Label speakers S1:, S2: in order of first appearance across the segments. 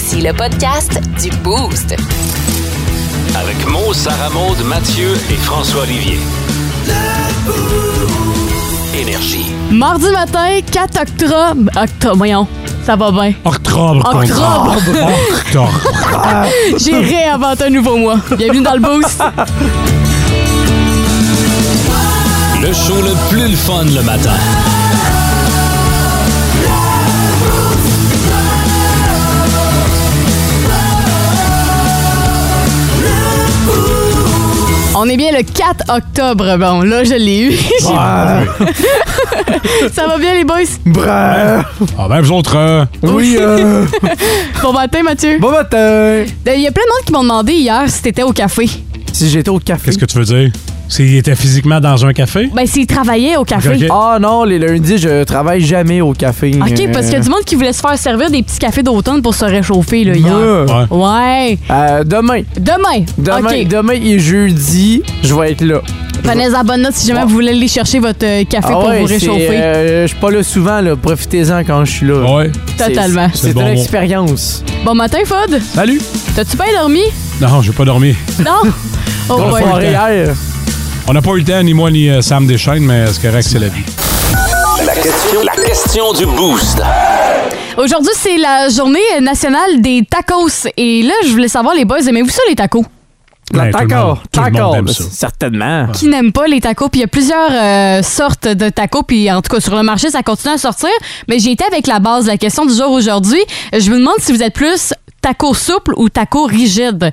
S1: Voici le podcast du Boost.
S2: Avec Mo, Sarah Maud, Mathieu et François Olivier. Énergie.
S3: Mardi matin, 4 octobre. Octobre, voyons. Ça va bien.
S4: Octobre.
S3: Octobre.
S4: Octobre.
S3: J'ai réinventé un nouveau mois. Bienvenue dans le boost.
S2: Le show le plus le fun le matin.
S3: On est bien le 4 octobre. Bon, là, je l'ai eu. Ça va bien, les boys?
S4: Bref. Ah ben, vous autres, euh,
S5: Oui, euh,
S3: Bon matin, Mathieu.
S5: bon matin.
S3: Il y a plein de monde qui m'ont demandé hier si t'étais au café.
S5: Si j'étais au café.
S4: qu'est-ce que tu veux dire? S'il était physiquement dans un café?
S3: Ben, s'ils travaillaient au café.
S5: Ah non, les lundis, je travaille jamais au café.
S3: OK,
S5: Euh,
S3: parce qu'il y a du monde qui voulait se faire servir des petits cafés d'automne pour se réchauffer, là, hier.
S4: Ouais.
S3: Ouais.
S5: euh, demain.
S3: Demain.
S5: Demain,
S3: OK.
S5: demain et jeudi, je vais être là.
S3: Prenez en bonne note si jamais vous voulez aller chercher votre euh, café
S5: Ah
S3: pour
S5: ouais,
S3: vous réchauffer.
S5: euh, je suis pas là souvent, là. Profitez-en quand je suis là.
S4: Ouais.
S3: Totalement.
S5: C'est
S4: bon
S5: une expérience.
S3: Bon matin, Fod.
S4: Salut.
S3: T'as-tu bien dormi?
S4: Non, j'ai pas dormi.
S3: Non? Oh,
S5: Bonne soirée hier.
S4: On n'a pas eu le temps, ni moi, ni euh, Sam Deschaines, mais c'est correct, c'est la vie.
S2: La question, la question du boost.
S3: Aujourd'hui, c'est la journée nationale des tacos. Et là, je voulais savoir, les boys, aimez-vous ça, les tacos?
S5: La
S4: Ouais, tout le
S5: taco.
S4: monde- tout le monde
S5: Taco.
S4: aime ça.
S5: Certainement.
S3: Qui n'aime pas les tacos? Puis il y a plusieurs euh, sortes de tacos. Puis en tout cas, sur le marché, ça continue à sortir. Mais j'ai été avec la base. La question du jour aujourd'hui, je vous demande si vous êtes plus taco souple ou taco rigide.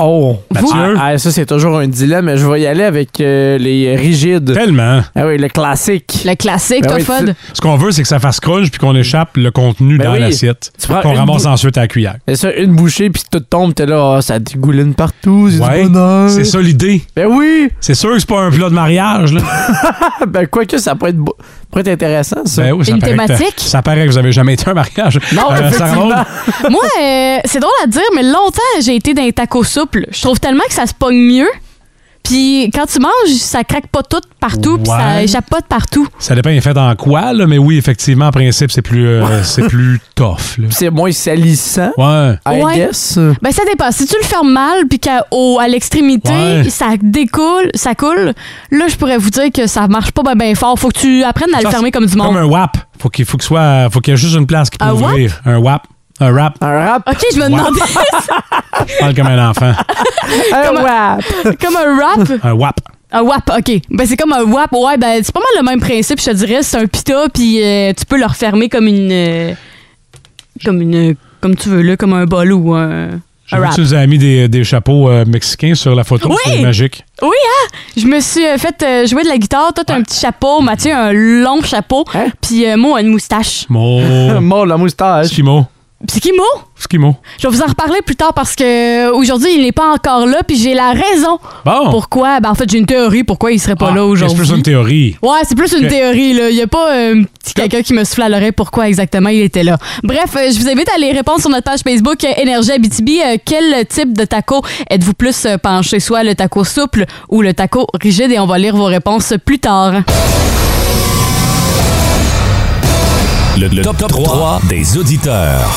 S5: Oh.
S4: Mathieu?
S5: Ah, ah, ça, c'est toujours un dilemme. Je vais y aller avec euh, les rigides.
S4: Tellement.
S5: Ah oui, le classique.
S3: Le classique,
S5: Ben
S3: toi,
S5: oui,
S3: Fod.
S4: Ce qu'on veut, c'est que ça fasse crunch puis qu'on échappe le contenu
S5: Ben
S4: dans
S5: oui.
S4: l'assiette.
S5: Tu prends
S4: Qu'on ramasse
S5: bou-
S4: ensuite à la cuillère.
S5: C'est ça, une bouchée, puis tout tombe, t'es là, ah, ça dégouline partout, c'est
S4: Ouais,
S5: du bonheur.
S4: c'est ça l'idée.
S5: Ben oui!
S4: C'est sûr que c'est pas un plat de mariage, là.
S5: ben quoique, ça peut être, beau- pourrait être intéressant, ça.
S4: Ben oui, ça
S3: Une
S4: paraît que
S3: thématique?
S4: Ça paraît que vous avez jamais été un mariage.
S5: Non,
S4: Euh.
S3: Moi, euh, c'est drôle à dire, mais longtemps, j'ai été dans les tacos souples. Je trouve tellement que ça se pogne mieux. Puis quand tu manges, ça craque pas tout partout, puis ça échappe pas de partout.
S4: Ça dépend, il est fait en quoi, là, mais oui, effectivement, en principe, c'est plus, euh, c'est plus tough, là.
S5: C'est moins salissant,
S4: Ouais.
S5: I
S3: Ouais.
S5: guess.
S3: Ben ça dépend. Si tu le fermes mal, puis qu'à au- à l'extrémité,
S4: Ouais.
S3: ça découle, ça coule, là, je pourrais vous dire que ça marche pas bien fort. Faut que tu apprennes à le
S4: Ça,
S3: fermer comme du monde.
S4: Comme un WAP. Faut qu'il faut que soit, faut qu'il y ait juste une place qui peut
S3: Un
S4: ouvrir. Un WAP. Un rap.
S5: Un rap.
S3: OK, je me demandais
S4: Je parle comme un enfant.
S5: Un
S3: Comme un-
S5: rap.
S3: comme un rap.
S4: Un WAP.
S3: Un WAP, OK. Ben, c'est comme un WAP. Ouais, ben, c'est pas mal le même principe, je te dirais. C'est un pita, puis euh, tu peux le refermer comme une. euh, comme une. Comme tu veux, là, comme un bol ou un.
S4: J'ai
S3: Un
S4: vu que tu nous as mis des, des chapeaux euh, mexicains sur la photo.
S3: Oui!
S4: C'est magique.
S3: Oui, hein? Je me suis euh, fait euh, jouer de la guitare. Toi, t'as un petit chapeau. Mathieu, un long chapeau.
S5: Hein?
S3: Puis euh, moi, une moustache.
S4: Mon.
S5: Mort la moustache.
S4: Skimo.
S3: C'est?
S4: Skimo.
S3: Je vais vous en reparler plus tard parce que euh, aujourd'hui, il n'est pas encore là, puis j'ai la raison.
S4: Bon.
S3: Pourquoi? Ben, en fait, j'ai une théorie pourquoi il serait pas
S4: Ah,
S3: là
S4: C'est
S3: aujourd'hui.
S4: plus une théorie.
S3: Ouais, c'est plus une théorie, là. Il y a pas euh, quelqu'un qui me souffle à l'oreille pourquoi exactement il était là. Bref, euh, je vous invite à aller répondre sur notre page Facebook euh, Énergie Abitibi. Quel type de taco êtes-vous plus penché? Soit le taco souple ou le taco rigide? Et on va lire vos réponses plus tard.
S2: Le, le top, 3 des auditeurs.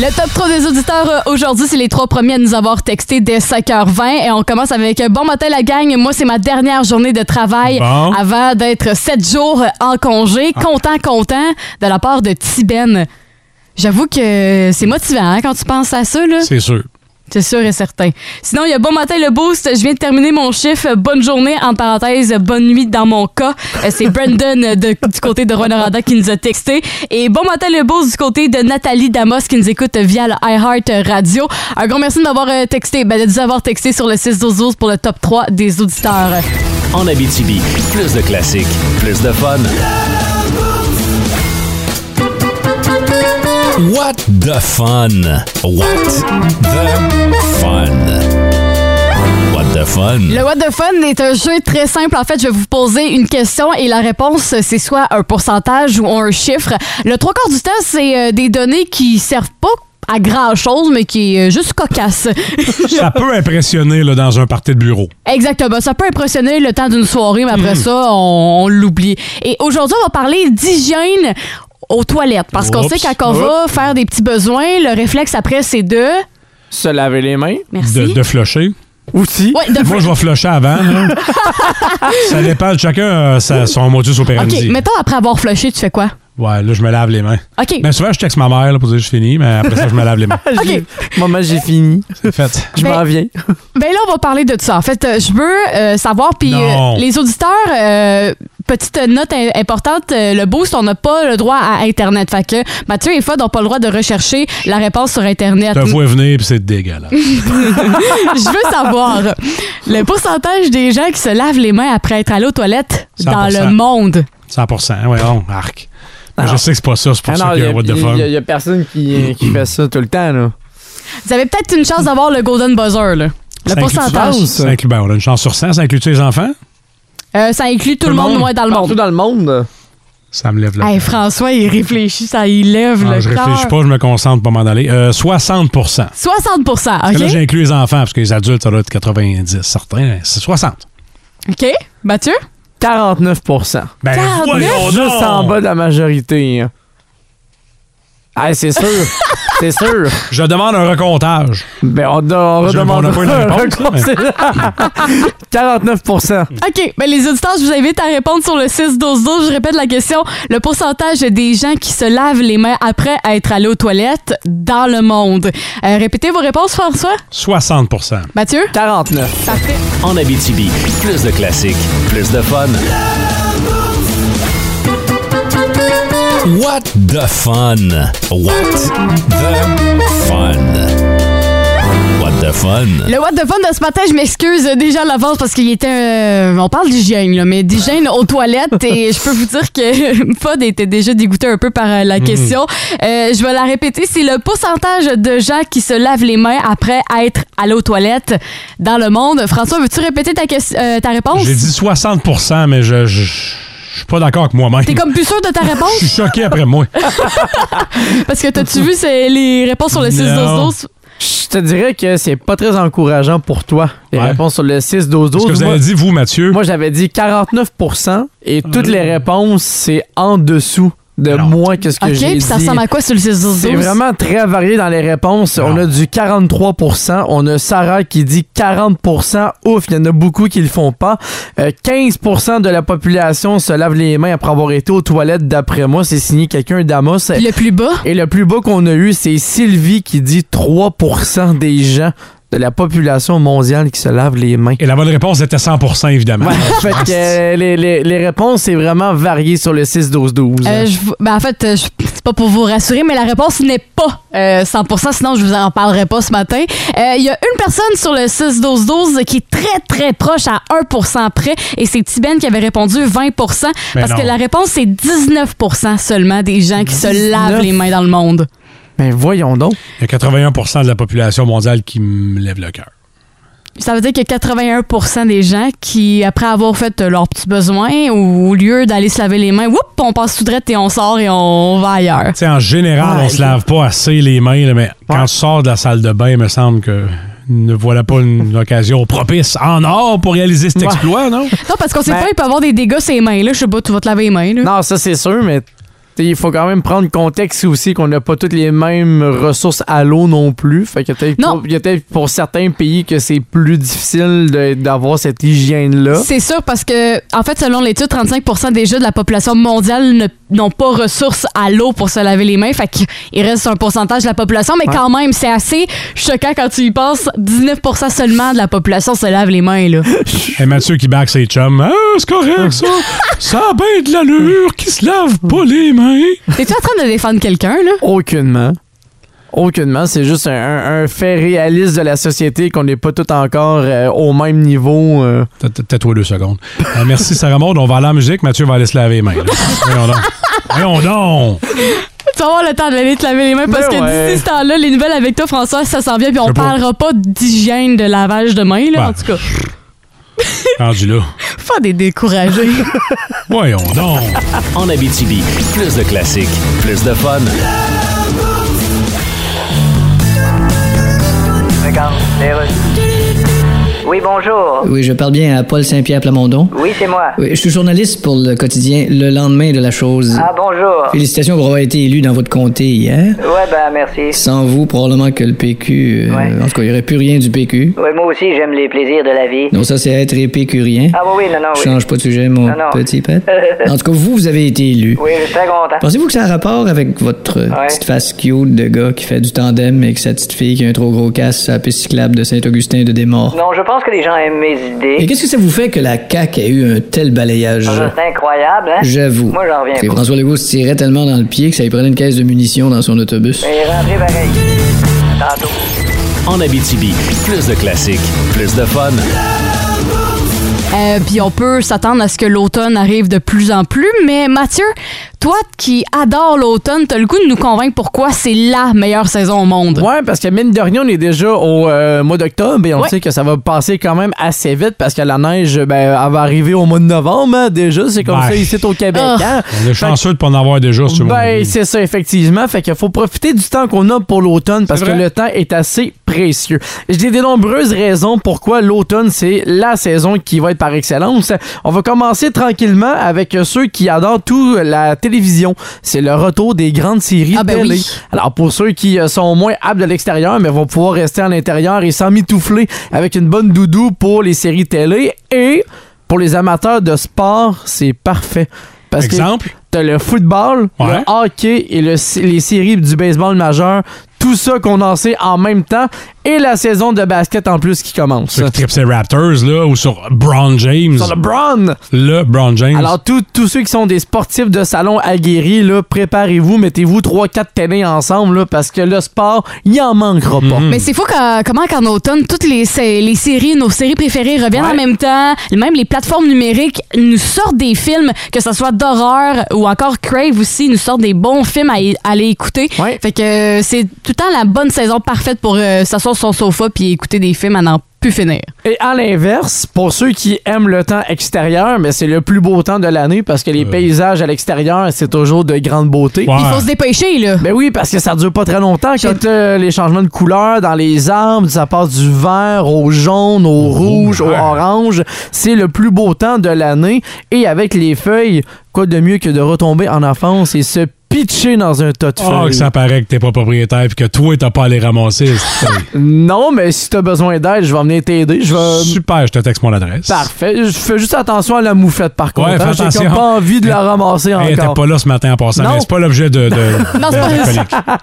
S3: Le top 3 des auditeurs euh, aujourd'hui, c'est les trois premiers à nous avoir texté dès 5h20. Et on commence avec euh, Bon matin la gang. Moi, c'est ma dernière journée de travail
S4: Bon.
S3: avant d'être 7 jours en congé. Content, content de la part de Tiben. J'avoue que c'est motivant hein, quand tu penses à ça. là.
S4: C'est sûr.
S3: C'est sûr et certain. Sinon, il y a Bon matin le boost. Je viens de terminer mon chiffre. Bonne journée, en parenthèse, bonne nuit dans mon cas. Euh, C'est Brandon euh, de- du côté de Rwanda qui nous a texté. Et bon matin le boost du côté de Nathalie Damos qui nous écoute via le iHeart Radio. Un grand merci d'avoir euh, texté, ben, de nous avoir texté sur le 6 12 pour le top 3 des auditeurs.
S2: En Abitibi, plus de classiques, plus de fun. What the fun? What the fun? What the fun?
S3: Le What the Fun est un jeu très simple. En fait, je vais vous poser une question et la réponse, c'est soit un pourcentage ou un chiffre. Le trois quarts du temps, c'est euh, des données qui servent pas à grand chose, mais qui est euh, juste cocasse.
S4: Ça peut impressionner là, dans un party de bureau.
S3: Exactement. Ça peut impressionner le temps d'une soirée, mais après ça, on, on l'oublie. Et aujourd'hui, on va parler d'hygiène aux toilettes. Parce qu'on sait quand on va faire des petits besoins, le réflexe après, c'est de.
S5: Se laver les mains.
S3: Merci.
S4: De, de flusher.
S5: Aussi.
S3: Ouais, de
S4: Moi, je vais flusher avant. ça dépend. Chacun a sa- son modus operandi.
S3: OK, mettons après avoir flushé, tu fais quoi?
S4: Ouais, là, je me lave les mains.
S3: OK.
S4: Mais souvent, je texte ma mère là, pour dire que je finis, mais après ça, je me lave les mains.
S5: J'ai- Maman, j'ai fini.
S4: C'est fait.
S5: Je
S3: Ben-
S5: m'en viens.
S3: Ben là, on va parler de ça. En fait, euh, je veux euh, savoir, puis euh, les auditeurs, euh, petite note im- importante, euh, le boost, on n'a pas le droit à Internet. Fait que Mathieu et Fod n'ont pas le droit de rechercher la réponse sur Internet.
S4: Je te vois venir, puis c'est dégueulasse.
S3: je veux savoir le pourcentage des gens qui se lavent les mains après être allés aux toilettes dans
S4: 100%.
S3: le monde.
S4: 100 ouais, on arc.
S5: Non.
S4: je sais que c'est pas ça, c'est pour
S5: Ah
S4: ça
S5: non,
S4: qu'il y a
S5: il
S4: what the fuck.
S5: n'y a, personne qui, qui fait ça tout le temps. Là.
S3: Vous avez peut-être une chance d'avoir le golden buzzer, là. Le
S4: inclut-
S3: pourcentage.
S4: Ça? Inclut, ben, on a une chance sur 100, ça inclut-tu les enfants?
S3: Euh, ça inclut tout, le monde, moi, dans le
S5: Partout
S3: monde.
S5: dans le monde.
S4: Ça me lève là.
S3: Hey, François, il réfléchit, ça il lève
S4: Ah,
S3: le
S4: je
S3: cœur.
S4: réfléchis pas, je me concentre pour m'en aller. Euh, 60 Parce
S3: 60
S4: que
S3: OK?
S4: là, j'inclus les enfants, parce que les adultes, ça doit être 90, certains. C'est 60.
S3: OK. Mathieu?
S5: 49
S4: Ben,
S3: 49?
S4: voyons
S5: Juste
S4: donc!
S5: en bas de la majorité. hein. Ah, c'est sûr. c'est sûr.
S4: Je demande un recomptage.
S5: Ben, on, on
S4: Je-
S5: redemande
S4: on n'a pas une réponse,
S5: 49%
S3: OK. Ben, les auditeurs, je vous invite à répondre sur le 6-12-12. Je répète la question. Le pourcentage des gens qui se lavent les mains après être allés aux toilettes dans le monde. Euh, répétez vos réponses, François.
S4: 60%
S3: Mathieu?
S5: 49.
S3: Parfait.
S2: En Abitibi, plus de classiques, plus de fun. What the fun? What the fun? What the fun?
S3: Le what the fun de ce matin, je m'excuse déjà à l'avance parce qu'il était. euh, on parle d'hygiène, là, mais d'hygiène aux toilettes. Et je peux vous dire que Fod était déjà dégoûté un peu par euh, la question. Euh, je vais la répéter. C'est le pourcentage de gens qui se lavent les mains après être allés aux toilettes dans le monde. François, veux-tu répéter ta, euh, ta réponse?
S4: J'ai dit 60% mais je, je, je suis pas d'accord avec moi-même.
S3: T'es comme plus sûr de ta
S4: Je suis
S3: réponse?
S4: choqué après moi.
S3: Parce que t'as-tu vu c'est les réponses sur le 6-12-12?
S5: Je te dirais que c'est pas très encourageant pour toi. Les
S4: Ouais.
S5: réponses sur le 6-12-12.
S4: Qu'est-ce que vous
S5: Moi-
S4: avez dit, vous, Mathieu?
S5: Moi, j'avais dit 49% et toutes les réponses, c'est en dessous de
S4: Alors.
S5: moi que ce que
S3: OK,
S5: j'ai
S3: puis
S5: dit.
S3: ça ressemble à quoi sur le 6-12-12?
S5: C'est vraiment très varié dans les réponses.
S4: Non.
S5: On a du 43% On a Sarah qui dit 40% Ouf, il y en a beaucoup qui le font pas. Euh, 15% de la population se lave les mains après avoir été aux toilettes, d'après moi. C'est signé quelqu'un d'Amos.
S3: Le plus bas?
S5: Et le plus bas qu'on a eu, c'est Sylvie qui dit 3% des gens de la population mondiale qui se lavent les mains.
S4: Et la bonne réponse était 100% évidemment.
S5: Ouais, fait que euh, les, les- les réponses, c'est vraiment varié sur le 6-12-12.
S3: Euh, ben, en fait, euh, je- c'est pas pour vous rassurer, mais la réponse n'est pas euh, 100%, sinon je vous en parlerai pas ce matin. Euh, Il y a une personne sur le 6-12-12 qui est très, très proche à 1% près, et c'est Tibène qui avait répondu 20%, parce
S4: Ben non.
S3: que la réponse, c'est 19% seulement des gens qui se
S5: 19?
S3: lavent les mains dans le monde.
S5: Mais voyons donc.
S4: Il y a 81% de la population mondiale qui me lève le cœur.
S3: Ça veut dire que 81% des gens qui, après avoir fait euh, leurs petits besoins, ou au lieu d'aller se laver les mains, whoop, on passe tout droit et on sort et on va ailleurs.
S4: Tu sais, en général,
S5: Ouais,
S4: on se lave pas assez les mains, là, mais quand tu sors de la salle de bain, il me semble que ne voilà pas une occasion propice en or pour réaliser cet
S5: Ouais.
S4: exploit, non?
S3: Non, parce qu'on sait
S5: Ben-
S3: pas, il peut avoir des dégâts sur les mains. Là. Je sais pas, tu vas te laver les mains. Là.
S5: Non, ça c'est sûr, mais t'sais, il faut quand même prendre contexte aussi qu'on n'a pas toutes les mêmes ressources à l'eau non plus. Fait que il y a peut-être pour certains pays que c'est plus difficile de- d'avoir cette hygiène-là.
S3: C'est sûr parce que, en fait, selon l'étude, 35% déjà de la population mondiale ne- n'ont pas ressources à l'eau pour se laver les mains. Fait qu'il reste un pourcentage de la population, mais
S5: Ouais.
S3: quand même, c'est assez choquant quand tu y penses. 19% seulement de la population se lave les mains. Là.
S4: Et Mathieu qui bague ses chums. Ah, c'est correct, ça. Ça a bien de l'allure qui se lave pas les mains.
S3: T'es-tu en train de défendre quelqu'un, là?
S5: Aucunement. Aucunement, c'est juste un, un- un fait réaliste de la société qu'on n'est pas tout encore euh, au même niveau. euh.
S4: Tais-toi deux secondes. Euh, merci, Sarah Maud. On va aller à la musique. Mathieu va aller se laver les mains. Voyons donc. Voyons donc.
S3: Tu vas avoir le temps d'aller te laver les mains parce
S5: Ben
S3: que
S5: ouais.
S3: d'ici ce temps-là, les nouvelles avec toi, François, ça s'en vient. Puis on
S4: pas.
S3: parlera pas d'hygiène de lavage de mains, là,
S4: Ben.
S3: en tout cas.
S4: Rendu là.
S3: Pas des découragés.
S4: Voyons donc.
S2: En Abitibi, plus de classiques, plus de fun.
S6: Oui, bonjour.
S7: Oui, je parle bien à Paul Saint-Pierre Plamondon.
S6: Oui, c'est moi.
S7: Oui, je suis journaliste pour le quotidien Le lendemain de la chose.
S6: Ah, bonjour.
S7: Félicitations pour avoir été élu dans votre comté hier.
S6: Ouais, ben, merci.
S7: Sans vous, probablement que le PQ... euh,
S6: Ouais.
S7: En tout cas, il n'y aurait plus rien du PQ.
S6: Ouais, moi aussi, j'aime les plaisirs de la vie.
S7: Non, ça, c'est être épicurien.
S6: Ah, oui, oui, non, non, oui.
S7: Change pas de sujet, mon
S6: Non, non.
S7: petit pet. En tout cas, vous, vous avez été élu.
S6: Oui, je suis très content.
S7: Pensez-vous que ça a rapport avec votre
S6: Ouais.
S7: petite face cute de gars qui fait du tandem avec sa petite fille qui a un trop gros casse sur la piste cyclable de Saint-Augustin de Desmaures?
S6: Non, je pense que les gens aiment mes
S7: Et
S6: idées.
S7: qu'est-ce que ça vous fait que la CAQ ait eu un tel balayage?
S6: Ah, C'est incroyable, hein?
S7: J'avoue.
S6: Moi, j'en reviens
S7: Et
S6: pas.
S7: François Legault se tirait tellement dans le pied que ça lui prenait une caisse de munitions dans son autobus.
S6: Mais rentrez pareil. Tantôt.
S2: En Abitibi, plus de classiques, plus de fun.
S3: Euh, Puis on peut s'attendre à ce que l'automne arrive de plus en plus. Mais Mathieu, toi qui adore l'automne, t'as le goût de nous convaincre pourquoi c'est la meilleure saison au monde?
S5: Ouais, parce que mine de rien, on est déjà au euh, mois d'octobre et on
S3: Ouais.
S5: sait que ça va passer quand même assez vite parce que la neige, ben, elle va arriver au mois de novembre hein, déjà. C'est comme
S4: Ben.
S5: ça ici au Québec.
S3: Ah.
S5: hein.
S4: On est chanceux de pas en avoir déjà sur
S5: Ben, c'est ça, effectivement. Fait qu'il faut profiter du temps qu'on a pour l'automne parce que le temps est assez précieux. J'ai des nombreuses raisons pourquoi l'automne, c'est la saison qui va être par excellence. On va commencer tranquillement avec ceux qui adorent tout la télévision. C'est le retour des grandes séries
S3: Ah, ben
S5: télé.
S3: oui.
S5: Alors, pour ceux qui euh, sont moins aptes de l'extérieur, mais vont pouvoir rester à l'intérieur et s'emmitoufler avec une bonne doudou pour les séries télé. Et pour les amateurs de sport, c'est parfait. Parce que
S4: Exemple?
S5: T'as le football,
S4: Ouais.
S5: le hockey et le- les séries du baseball majeur. Tout ça condensé en même temps. Et la saison de basket en plus qui commence.
S4: Sur Tripsy Raptors, là, ou sur Braun James.
S5: Sur le Brown!
S4: Le Braun James.
S5: Alors, tous- tous ceux qui sont des sportifs de salon aguerris, là, préparez-vous, mettez-vous 3-4 télés ensemble, là, parce que le sport, il en manquera pas.
S3: Mais c'est fou que- comment qu'en automne, toutes les, sé- les séries, nos séries préférées reviennent
S5: Ouais.
S3: en même temps. Même les plateformes numériques nous sortent des films, que ce soit d'horreur ou encore Crave aussi, nous sortent des bons films à aller écouter.
S5: Ouais.
S3: Fait que euh, c'est tout le temps la bonne saison parfaite pour euh, s'asseoir sur son sofa puis écouter des films à n'en plus finir.
S5: Et à l'inverse, pour ceux qui aiment le temps extérieur, mais c'est le plus beau temps de l'année parce que les paysages à l'extérieur, c'est toujours de grande beauté.
S4: Ouais.
S3: Il faut se dépêcher, là.
S5: Ben oui, parce que ça dure pas très longtemps. Quand euh, les changements de couleur dans les arbres, ça passe du vert au jaune, au rouge, au orange. C'est le plus beau temps de l'année. Et avec les feuilles, quoi de mieux que de retomber en enfance et se pitcher dans un tas de
S4: Oh,
S5: feuilles?
S4: que ça paraît que t'es pas propriétaire puis que toi, t'as pas à les ramasser.
S5: Non, mais si t'as besoin d'aide, je vais venir t'aider. Je vais...
S4: Super, je te texte mon adresse.
S5: Parfait. Je fais juste attention à la moufette, par contre.
S4: Ouais,
S5: hein. J'ai comme pas envie de la ramasser
S4: Hey, t'es
S5: encore.
S4: pas là ce matin en passant,
S5: Non.
S4: mais c'est pas l'objet de, de,
S3: Non,
S4: de
S3: c'est pas-.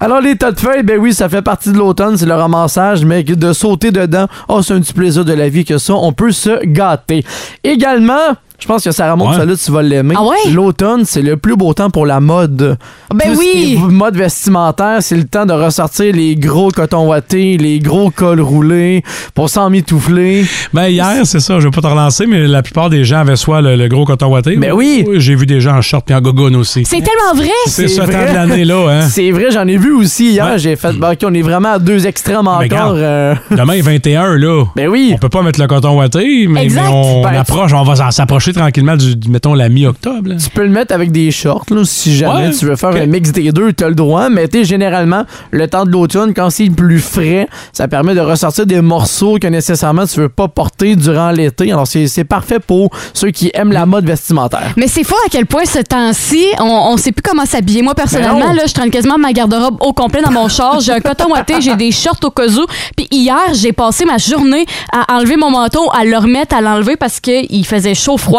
S5: Alors, les tas de feuilles, ben oui, ça fait partie de l'automne, c'est le ramassage, mais de sauter dedans, oh, c'est un petit plaisir de la vie que ça, on peut se gâter. Également, je pense que Sarah Maud,
S4: Ouais.
S5: celle-là, tu vas l'aimer.
S3: Ah ouais?
S5: L'automne, c'est le plus beau temps pour la mode.
S3: Ben
S5: Tout ce
S3: oui!
S5: mode vestimentaire, c'est le temps de ressortir les gros cotons wattés, les gros cols roulés, pour s'en mitoufler.
S4: Ben, hier, c'est ça, je vais pas te relancer, mais la plupart des gens avaient soit le, le gros coton watté.
S5: Ben oui.
S4: J'ai vu des gens en short puis en gogoune aussi.
S3: C'est tellement vrai!
S4: C'est
S5: c'est
S4: ce temps de l'année, là, hein.
S5: C'est vrai, j'en ai vu aussi hier.
S4: Ouais.
S5: J'ai fait, ben, OK, on est vraiment à deux extrêmes encore.
S4: regarde.
S5: euh,
S4: Demain, 21, là.
S5: ben oui.
S4: On peut pas mettre le coton watté, mais, mais on,
S5: Ben,
S4: approche, on va s'en- tranquillement du, du- mettons, la mi-octobre.
S5: Tu peux le mettre avec des shorts, là, si jamais
S4: Ouais,
S5: tu veux faire un mix des deux, tu as le droit. Mais tu sais, généralement, le temps de l'automne, quand c'est plus frais, ça permet de ressortir des morceaux que nécessairement tu veux pas porter durant l'été. Alors, c'est c'est parfait pour ceux qui aiment la mode vestimentaire.
S3: Mais c'est fou à quel point ce temps-ci, on, on sait plus comment s'habiller. Moi,
S5: Ben
S3: personnellement,
S5: non.
S3: là, je traîne quasiment ma garde-robe au complet dans mon char. J'ai un coton ouaté, j'ai des shorts au cas où. Puis hier, j'ai passé ma journée à enlever mon manteau, à le remettre, à l'enlever parce qu'il faisait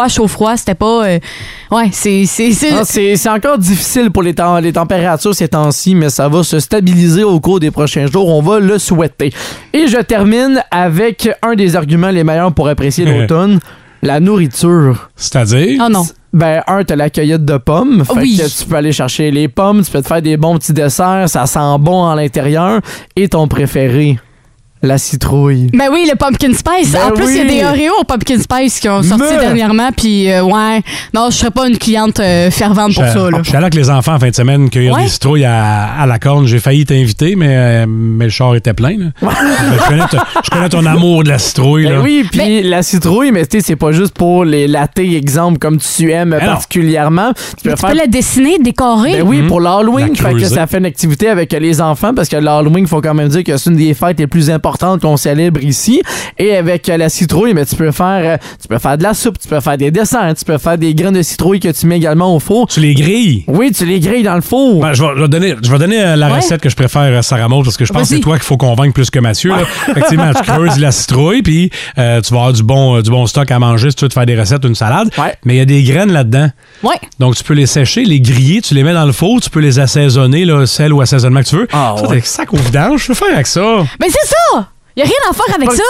S3: chaud-froid, chaud-froid. C'était pas... euh, Ouais, c'est... c'est- c'est-
S5: Ah, C'est c'est encore difficile pour les, temps- les températures ces temps-ci, mais ça va se stabiliser au cours des prochains jours. On va le souhaiter. Et je termine avec un des arguments les meilleurs pour apprécier l'automne, la nourriture.
S4: C'est-à-dire?
S3: Oh non.
S5: Ben, un, t'as la cueillette de pommes. Fait
S3: Oui.
S5: que tu peux aller chercher les pommes, tu peux te faire des bons petits desserts, ça sent bon à l'intérieur. Et ton préféré, la citrouille.
S3: Ben oui, le pumpkin spice.
S5: Ben
S3: en plus, il y a des Oreos au pumpkin spice qui ont sorti
S5: Mais-
S3: dernièrement. Puis, euh, ouais, non, je serais pas une cliente euh, fervente pour ça. Là.
S4: Je suis allé avec les enfants en fin de semaine cueillir
S3: Ouais.
S4: des citrouilles à, à la corne. J'ai failli t'inviter, mais, euh, mais le char était plein. là. Je, connais ton, je connais ton amour de la citrouille.
S5: Ben
S4: là.
S5: oui, puis la citrouille, mais tu sais, c'est pas juste pour les latés, exemple, comme tu aimes particulièrement. Tu peux
S3: Tu
S5: faire
S3: peux la dessiner, décorer.
S5: Ben oui,
S4: Mhm.
S5: pour l'Halloween, fait que ça fait une activité avec les enfants parce que l'Halloween, il faut quand même dire que c'est une des fêtes les plus importantes importante qu'on célèbre ici. Et avec euh, la citrouille, mais tu peux faire, euh, tu peux faire de la soupe, tu peux faire des desserts, tu peux faire des graines de citrouille que tu mets également au four.
S4: Tu les grilles?
S5: Oui, tu les grilles dans le four.
S4: Ben, je, vais, je vais donner, je vais donner euh, la
S3: Ouais.
S4: recette que je préfère à Sarah Maud parce que je pense que c'est toi qu'il faut convaincre plus que Mathieu. là. Effectivement, tu creuses la citrouille puis euh, tu vas avoir du bon, du bon stock à manger si tu veux te faire des recettes ou une salade.
S5: Ouais.
S4: Mais il y a des graines là-dedans.
S3: Ouais.
S4: Donc, tu peux les sécher, les griller, tu les mets dans le four, tu peux les assaisonner, là, sel ou assaisonnement que tu veux.
S5: Ah,
S4: ça,
S5: ouais.
S4: t'es sac au vidange, je peux faire avec ça.
S3: Mais c'est ça! Y a rien à faire avec ça!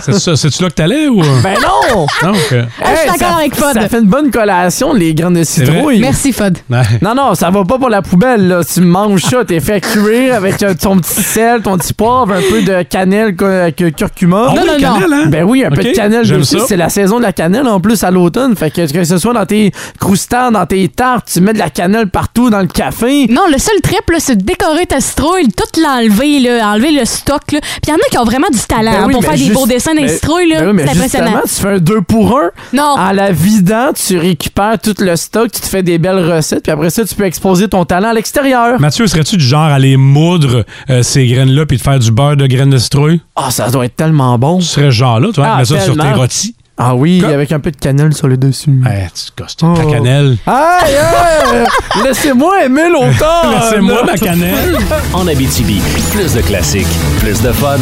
S4: C'est ça, c'est-tu là que t'allais ou?
S5: Ben non!
S3: Ah, je suis
S5: Hey,
S3: d'accord avec Fod.
S5: Ça fait une bonne collation, les graines de citrouille.
S3: Merci, Fod.
S4: Ouais.
S5: Non, non, ça va pas pour la poubelle, là. Tu manges ça, t'es fait cuire avec euh, ton petit sel, ton petit poivre, un peu de cannelle, euh, curcuma.
S4: Ah
S3: Non,
S4: oui,
S3: non,
S4: cannelle,
S3: non.
S4: hein?
S5: Ben oui, un peu de cannelle
S4: j'aime
S5: dessus.
S4: ça.
S5: C'est la saison de la cannelle en plus à l'automne. Fait que que ce soit dans tes croustades, dans tes tartes, tu mets de la cannelle partout dans le café.
S3: Non, le seul trip, là, c'est de décorer ta citrouille, tout l'enlever, là, enlever le stock. Là. Puis il y en a qui ont vraiment du talent
S5: Ben
S3: hein,
S5: oui,
S3: pour faire des beaux dessins dans les citrouilles. Là.
S5: ben oui, mais
S3: c'est impressionnant.
S5: tu fais un 2 pour 1.
S3: Non.
S5: En la vidant, tu récupères tout le stock, tu te fais des belles recettes, puis après ça, tu peux exposer ton talent à l'extérieur.
S4: Mathieu, serais-tu du genre à les moudre euh, ces graines-là puis de faire du beurre de graines de citrouille?
S5: Ah, ça doit être tellement bon.
S4: Tu serais ce genre-là, tu vois,
S5: Ah,
S4: mets ça sur tes rôtis.
S5: Ah oui, avec un peu de cannelle sur le dessus.
S4: Ouais, tu costes ta
S5: Oh.
S4: cannelle.
S5: Aïe, aïe! Laissez-moi aimer l'automne!
S4: Laissez-moi ma cannelle.
S2: En Abitibi, plus de classiques, plus de fun.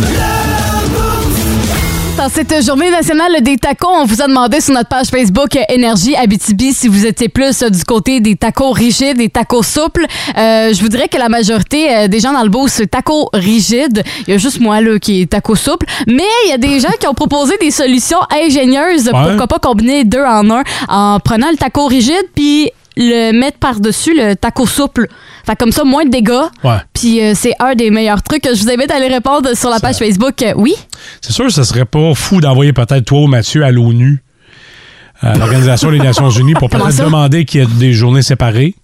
S3: Dans cette journée nationale des tacos, on vous a demandé sur notre page Facebook euh, Énergie Abitibi si vous étiez plus euh, du côté des tacos rigides, des tacos souples. Euh, je vous dirais que la majorité des gens dans le beau, c'est tacos rigides. Il y a juste moi là, qui est taco souple. Mais il y a des gens qui ont proposé des solutions ingénieuses.
S4: Ouais.
S3: Pourquoi pas combiner deux en un en prenant le taco rigide puis le mettre par-dessus le taco souple? Fait comme ça, moins de dégâts.
S4: Ouais.
S3: Puis euh, c'est un des meilleurs trucs. Je vous invite à aller répondre sur la page Facebook. Euh, oui?
S4: C'est sûr, ce serait pas fou d'envoyer peut-être toi ou Mathieu à l'ONU, à l'Organisation des Nations Unies, pour peut-être demander qu'il y ait des journées séparées.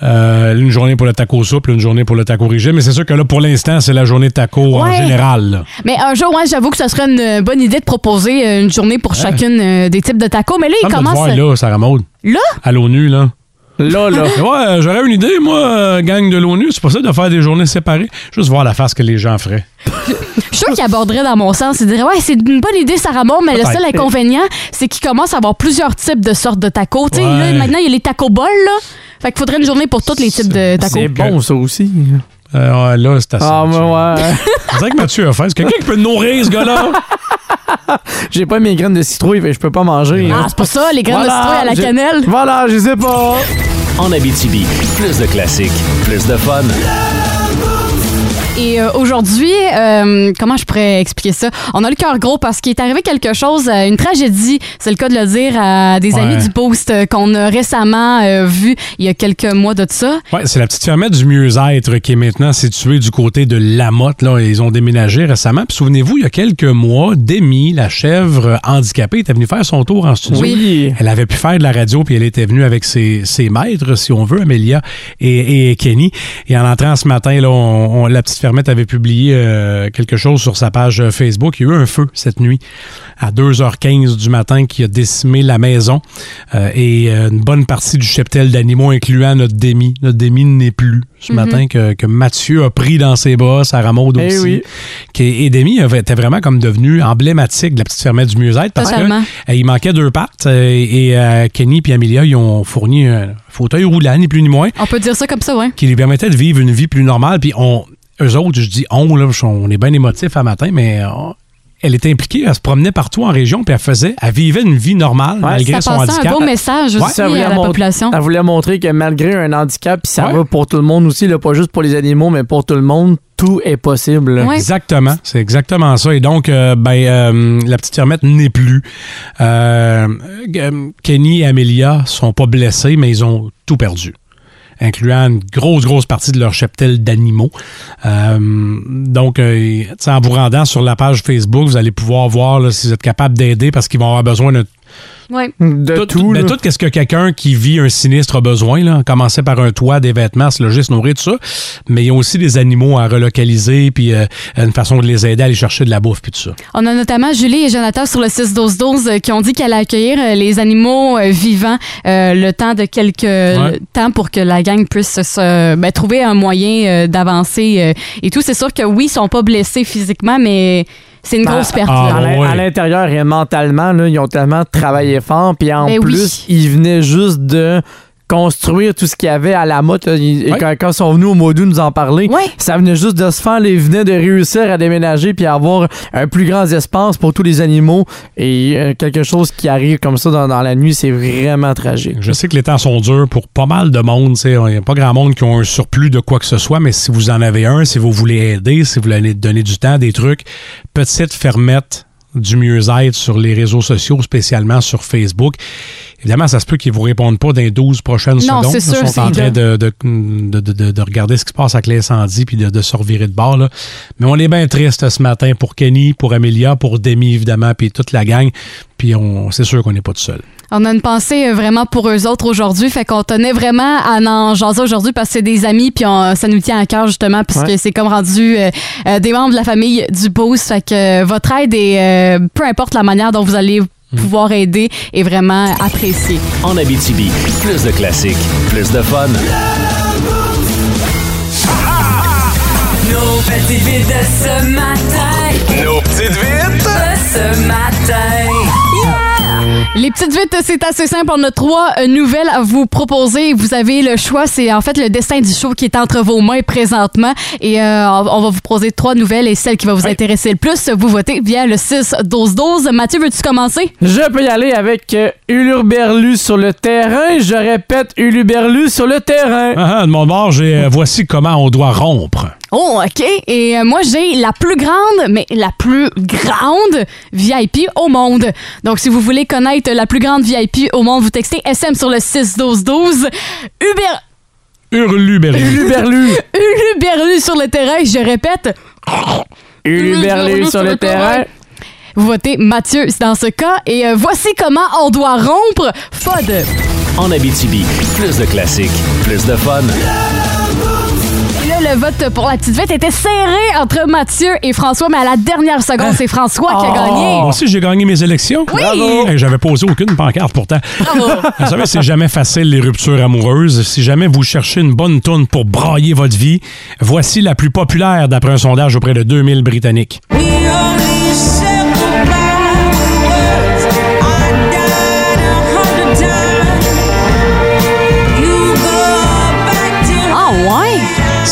S4: Euh, une journée pour le taco souple, une journée pour le taco rigide. Mais c'est sûr que là, pour l'instant, c'est la journée de taco en général. là.
S3: Mais un jour, ouais, j'avoue que ce serait une bonne idée de proposer une journée pour chacune des types de tacos. Mais là, il
S4: Comme de te
S3: commence.
S4: voir là, Sarah Maud,
S3: Là?
S4: à l'ONU, là.
S5: Là, là.
S4: Ouais, j'aurais une idée, moi, euh, gang de l'ONU, c'est possible de faire des journées séparées. Juste voir la face que les gens feraient.
S3: Je suis sûr qu'il aborderait dans mon sens. Il dirait, ouais, c'est une bonne idée, Sarah Maud, mais le seul inconvénient, c'est qu'il commence à avoir plusieurs types de sortes de tacos. Tu sais,
S4: Ouais.
S3: là, maintenant, il y a les tacos bols, là. Fait qu'il faudrait une journée pour tous les types de tacos.
S5: C'est bon, ça aussi.
S4: Euh, ouais, là, c'est assez.
S5: Ah, mais ouais.
S4: C'est vrai que Mathieu a fait. Est-ce que quelqu'un qui peut nourrir ce gars-là?
S5: J'ai pas mes graines de citrouille, fait que je peux pas manger.
S3: Ah, c'est pas ça, les graines
S5: Voilà,
S3: de citrouille à la cannelle?
S5: Voilà, je sais pas.
S2: En Abitibi, plus de classiques, plus de fun.
S3: Et euh, aujourd'hui, euh, comment je pourrais expliquer ça? On a le cœur gros parce qu'il est arrivé quelque chose, euh, une tragédie, c'est le cas de le dire, à des
S4: Ouais.
S3: amis du post qu'on a récemment vu il y a quelques mois de ça.
S4: Ouais, c'est la petite fermette du mieux-être qui est maintenant située du côté de Lamotte. Là. Ils ont déménagé récemment. Puis souvenez-vous, il y a quelques mois, Demi, la chèvre handicapée, était venue faire son tour en studio.
S5: Oui.
S4: Elle avait pu faire de la radio, puis elle était venue avec ses, ses maîtres, si on veut, Amélia et, et Kenny. Et en entrant ce matin, là, on- on- la petite fermette avait publié euh, quelque chose sur sa page euh, Facebook. Il y a eu un feu cette nuit à 2h15 du matin qui a décimé la maison euh, et une bonne partie du cheptel d'animaux, incluant notre Demi. Notre Demi n'est plus ce matin que, que Mathieu a pris dans ses bras, Sarah Maud
S5: Eh
S4: aussi.
S5: oui.
S4: Qui- Et Demi était vraiment comme devenu emblématique de la petite fermette du mieux-être parce
S3: Totalement.
S4: que euh, il manquait deux pattes et euh, Kenny et Amelia ils ont fourni un fauteuil roulant, ni plus ni moins,
S3: On peut dire ça comme ça, ouais.
S4: qui lui permettait de vivre une vie plus normale. Puis on, eux autres, je dis on, là, on est bien émotifs à matin, mais euh, elle était impliquée, elle se promenait partout en région, puis elle faisait, elle vivait une vie normale malgré son handicap.
S3: un beau message
S4: Ouais,
S3: aussi
S5: Ça voulait
S3: à la population.
S5: Elle voulait montrer que malgré un handicap, puis ça
S4: Ouais.
S5: va pour tout le monde aussi, là, pas juste pour les animaux, mais pour tout le monde, tout est possible.
S4: Exactement, c'est exactement ça. Et donc, euh, ben, euh, la petite fermette n'est plus. Euh, euh, Kenny et Amelia sont pas blessés, mais ils ont tout perdu incluant une grosse, grosse partie de leur cheptel d'animaux. Euh, donc, euh, en vous rendant sur la page Facebook, vous allez pouvoir voir là, si vous êtes capable d'aider parce qu'ils vont avoir besoin de
S3: Ouais.
S5: De tout.
S4: mais tout qu'est-ce que quelqu'un qui vit un sinistre a besoin, là. Commencer par un toit, des vêtements, se loger, se nourrir, tout ça. Mais il y a aussi des animaux à relocaliser, puis euh, une façon de les aider à aller chercher de la bouffe, puis tout ça.
S3: On a notamment Julie et Jonathan sur le 6-12-12 euh, qui ont dit qu'elle allait accueillir euh, les animaux vivants euh, le temps de quelques temps pour que la gang puisse se, ben, trouver un moyen euh, d'avancer euh, et tout. C'est sûr que oui, ils sont pas blessés physiquement, mais c'est une
S5: Ben,
S3: grosse perte.
S4: ah,
S3: là.
S5: À l'intérieur et mentalement, là, ils ont tellement travaillé fort. Puis en
S3: Ben oui.
S5: plus, ils venaient juste de construire tout ce qu'il y avait à la motte. là. Ils- et. Quand, quand ils sont venus au Modou nous en parler,
S3: Ouais.
S5: ça venait juste de se faire. Ils venaient de réussir à déménager puis à avoir un plus grand espace pour tous les animaux. Et euh, quelque chose qui arrive comme ça dans, dans la nuit, c'est vraiment tragique.
S4: Je sais que les temps sont durs pour pas mal de monde. tu sais. Il n'y a pas grand monde qui ont un surplus de quoi que ce soit, mais si vous en avez un, si vous voulez aider, si vous voulez donner du temps, des trucs, petite fermette du mieux-être sur les réseaux sociaux, spécialement sur Facebook. Évidemment, ça se peut qu'ils vous répondent pas dans les 12 prochaines
S3: Non,
S4: secondes. Ils sont en train de, de, de, de- de regarder ce qui se passe avec l'incendie puis de, de se revirer de bord. Là. Mais on est bien triste ce matin pour Kenny, pour Amelia, pour Demi, évidemment, puis toute la gang. Puis on, c'est sûr qu'on n'est pas tout seul.
S3: On a une pensée euh, vraiment pour eux autres aujourd'hui. Fait qu'on tenait vraiment à en jaser aujourd'hui parce que c'est des amis, puis on- ça nous tient à cœur justement, puisque
S5: Ouais.
S3: c'est comme rendu euh, euh, des membres de la famille du Boost. Fait que euh, votre aide est, euh, peu importe la manière dont vous allez pouvoir aider, est vraiment appréciée.
S2: En Abitibi, plus de classiques, plus de fun.
S8: Nos petites vites de ce matin.
S2: Nos petites vites!
S8: De ce matin.
S3: Les petites vites, c'est assez simple. On a trois euh, nouvelles à vous proposer. Vous avez le choix. C'est en fait le destin du show qui est entre vos mains présentement. Et euh, on va vous proposer trois nouvelles et celle qui va vous intéresser le plus, vous votez via le 6-12-12. Mathieu, veux-tu commencer?
S5: Je peux y aller avec euh, Uluberlu sur le terrain. Je répète, Uluberlu sur le terrain.
S4: Ah, ah, de mon bord, j'ai euh, voici comment on doit rompre.
S3: Oh, OK. Et euh, moi, j'ai la plus grande, mais la plus grande VIP au monde. Donc, si vous voulez connaître la plus grande VIP au monde, vous textez SM sur le 6-12-12. Uber...
S4: Hurluberlu.
S5: Uluberlu.
S3: Uluberlu sur le terrain, je répète.
S5: Uluberlu sur le terrain.
S3: Vous votez Mathieu dans ce cas. Et euh, voici comment on doit rompre FOD.
S2: En Abitibi, plus de classiques, plus de fun.
S3: Le vote pour la petite vite était serré entre Mathieu et François, mais à la dernière seconde, c'est François qui a gagné.
S4: Moi aussi, j'ai gagné mes élections.
S3: Oui!
S4: Bravo! Hey, J'avais posé aucune pancarte pourtant. Vous savez, c'est jamais facile les ruptures amoureuses. Si jamais vous cherchez une bonne tourne pour brailler votre vie, voici la plus populaire d'après un sondage auprès de 2000 Britanniques.
S3: Ah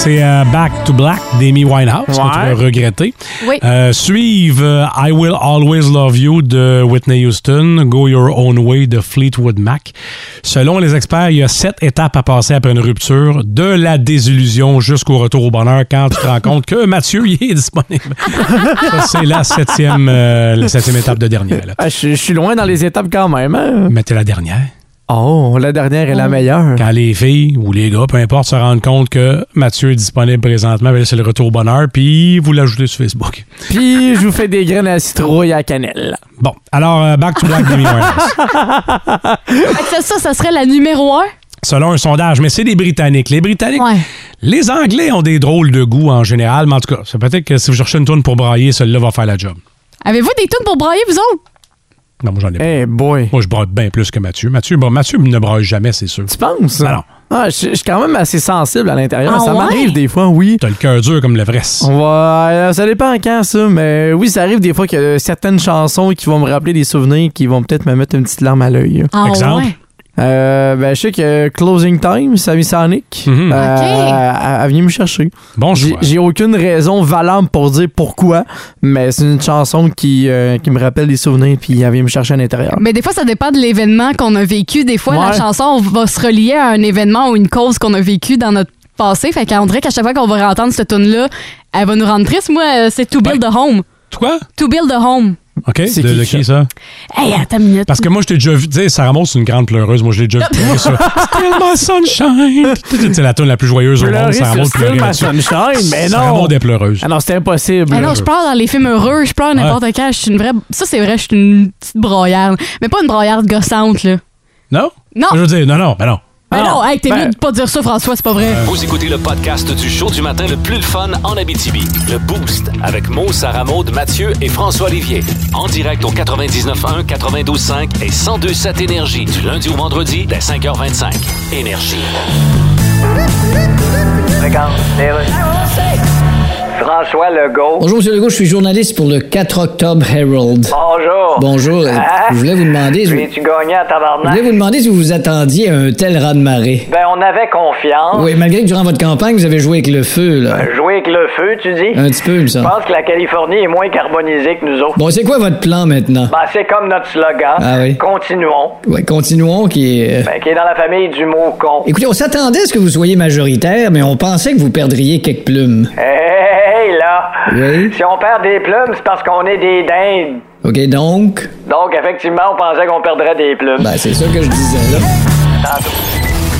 S4: C'est euh, Back to Black d'Amy Winehouse,
S5: Ouais.
S4: qu'on pourrait regretter.
S3: Oui.
S4: Euh, suivent euh, I Will Always Love You de Whitney Houston, Go Your Own Way de Fleetwood Mac. Selon les experts, il y a sept étapes à passer après une rupture, de la désillusion jusqu'au retour au bonheur quand tu te rends compte que Mathieu y est disponible. Ça, c'est la septième, euh, la septième étape de dernière. là.
S5: Ah, je je suis loin dans les étapes quand même. hein.
S4: Mais t'es la dernière.
S5: Oh, la dernière est la meilleure.
S4: Quand les filles ou les gars, peu importe, se rendent compte que Mathieu est disponible présentement, ben c'est le retour au bonheur, puis vous l'ajoutez sur Facebook.
S5: Puis, je vous fais des graines à citrouille à cannelle.
S4: Bon, alors, euh, Back to Black
S3: ça, ça, ça serait la numéro un?
S4: Selon un sondage, mais c'est des Britanniques. Les Britanniques,
S3: Ouais.
S4: les Anglais ont des drôles de goût en général, mais en tout cas, c'est peut-être que si vous cherchez une tourne pour brailler, celle-là va faire la job.
S3: Avez-vous des tunes pour brailler, vous autres?
S4: Non, moi, j'en ai pas.
S5: Eh boy.
S4: Moi, je braille bien plus que Mathieu. Mathieu, bon, Mathieu ne braille jamais, c'est sûr.
S5: Tu penses?
S4: Ben non.
S5: Ah, je je suis quand même assez sensible à l'intérieur.
S3: Ah
S5: ça
S3: ouais?
S5: m'arrive des fois, oui.
S4: T'as le cœur dur comme l'Everest.
S5: Ouais, ça dépend quand ça, mais oui, ça arrive des fois qu'il y a certaines chansons qui vont me rappeler des souvenirs qui vont peut-être me mettre une petite larme à l'œil.
S3: Ah
S4: Exemple?
S3: ouais?
S5: Euh, ben, je sais que Closing Time, Sami Sonic,
S4: Mhm.
S5: euh,
S3: Ok.
S5: elle- elle vient me chercher.
S4: Bon
S5: J'ai aucune raison valable pour dire pourquoi, mais c'est une chanson qui, euh, qui me rappelle des souvenirs puis elle vient me chercher à l'intérieur.
S3: Mais des fois, ça dépend de l'événement qu'on a vécu. Des fois, la chanson va se relier à un événement ou une cause qu'on a vécu dans notre passé. Fait qu'on dirait qu'à chaque fois qu'on va entendre cette tune là elle va nous rendre triste. Moi, euh, c'est To Build a Home.
S4: Toi?
S3: To Build a Home.
S4: OK?
S5: C'est
S4: de,
S5: qui
S4: de
S5: ça?
S4: qui, ça?
S3: Hey, attends une minute.
S4: Parce que moi, je t'ai déjà vu. Tu sais, Sarah Maud, c'est une grande pleureuse. Moi, je l'ai déjà vu pleurer sur Still My Sunshine. C'est la tune la plus joyeuse au monde.
S5: Pleurer
S4: Sarah Maud
S5: Still
S4: pleurait
S5: My. Sunshine, mais
S4: Sarah
S5: non.
S4: Maud est pleureuse.
S5: Ah non, c'était impossible.
S3: Ah non, je pleure dans les films heureux, je pleure n'importe quand. Je suis une vraie. Ça, c'est vrai, je suis une petite broyarde. Mais pas une broyarde gossante, là.
S4: Non?
S3: Non.
S4: Je veux dire, non, non, ben non.
S3: Ben non, hey, t'es
S5: Ben-
S3: mieux de pas dire ça, François, c'est pas vrai.
S2: Vous écoutez le podcast du show du matin le plus le fun en Abitibi. Le Boost avec Mo, Sarah Maud, Mathieu et François Olivier. En direct au 99.1, 92.5 et 102.7 Énergie du lundi au vendredi dès 5h25. Énergie.
S6: Regarde, les Russes. François Legault.
S7: Bonjour, M. Legault, je suis journaliste pour le 4 octobre Herald.
S6: Bonjour.
S7: Bonjour. euh,
S6: Ah.
S7: Je voulais vous demander. Je
S6: Puis tu gagnais à
S7: je
S6: tabarnak.
S7: voulais vous demander si vous vous attendiez à un tel raz-de-marée.
S6: Ben, on avait confiance.
S7: Oui, malgré que durant votre campagne, vous avez joué avec le feu, là.
S6: Jouer avec le feu, tu dis?
S7: Un petit peu, il me
S6: Je
S7: semble.
S6: pense que la Californie est moins carbonisée que nous autres.
S7: Bon, c'est quoi votre plan maintenant?
S6: Ben, c'est comme notre slogan.
S7: Ah oui.
S6: Continuons.
S7: Ouais, continuons qui est. euh,
S6: Ben, qui est dans la famille du mot con.
S7: Écoutez, on s'attendait à ce que vous soyez majoritaire, mais on pensait que vous perdriez quelques plumes.
S6: Hey, hey, hey, là.
S7: Oui.
S6: Si on perd des plumes, c'est parce qu'on est des dindes.
S7: OK, donc?
S6: Donc, effectivement, on pensait qu'on perdrait des plumes.
S7: Ben, c'est ça que je disais, là.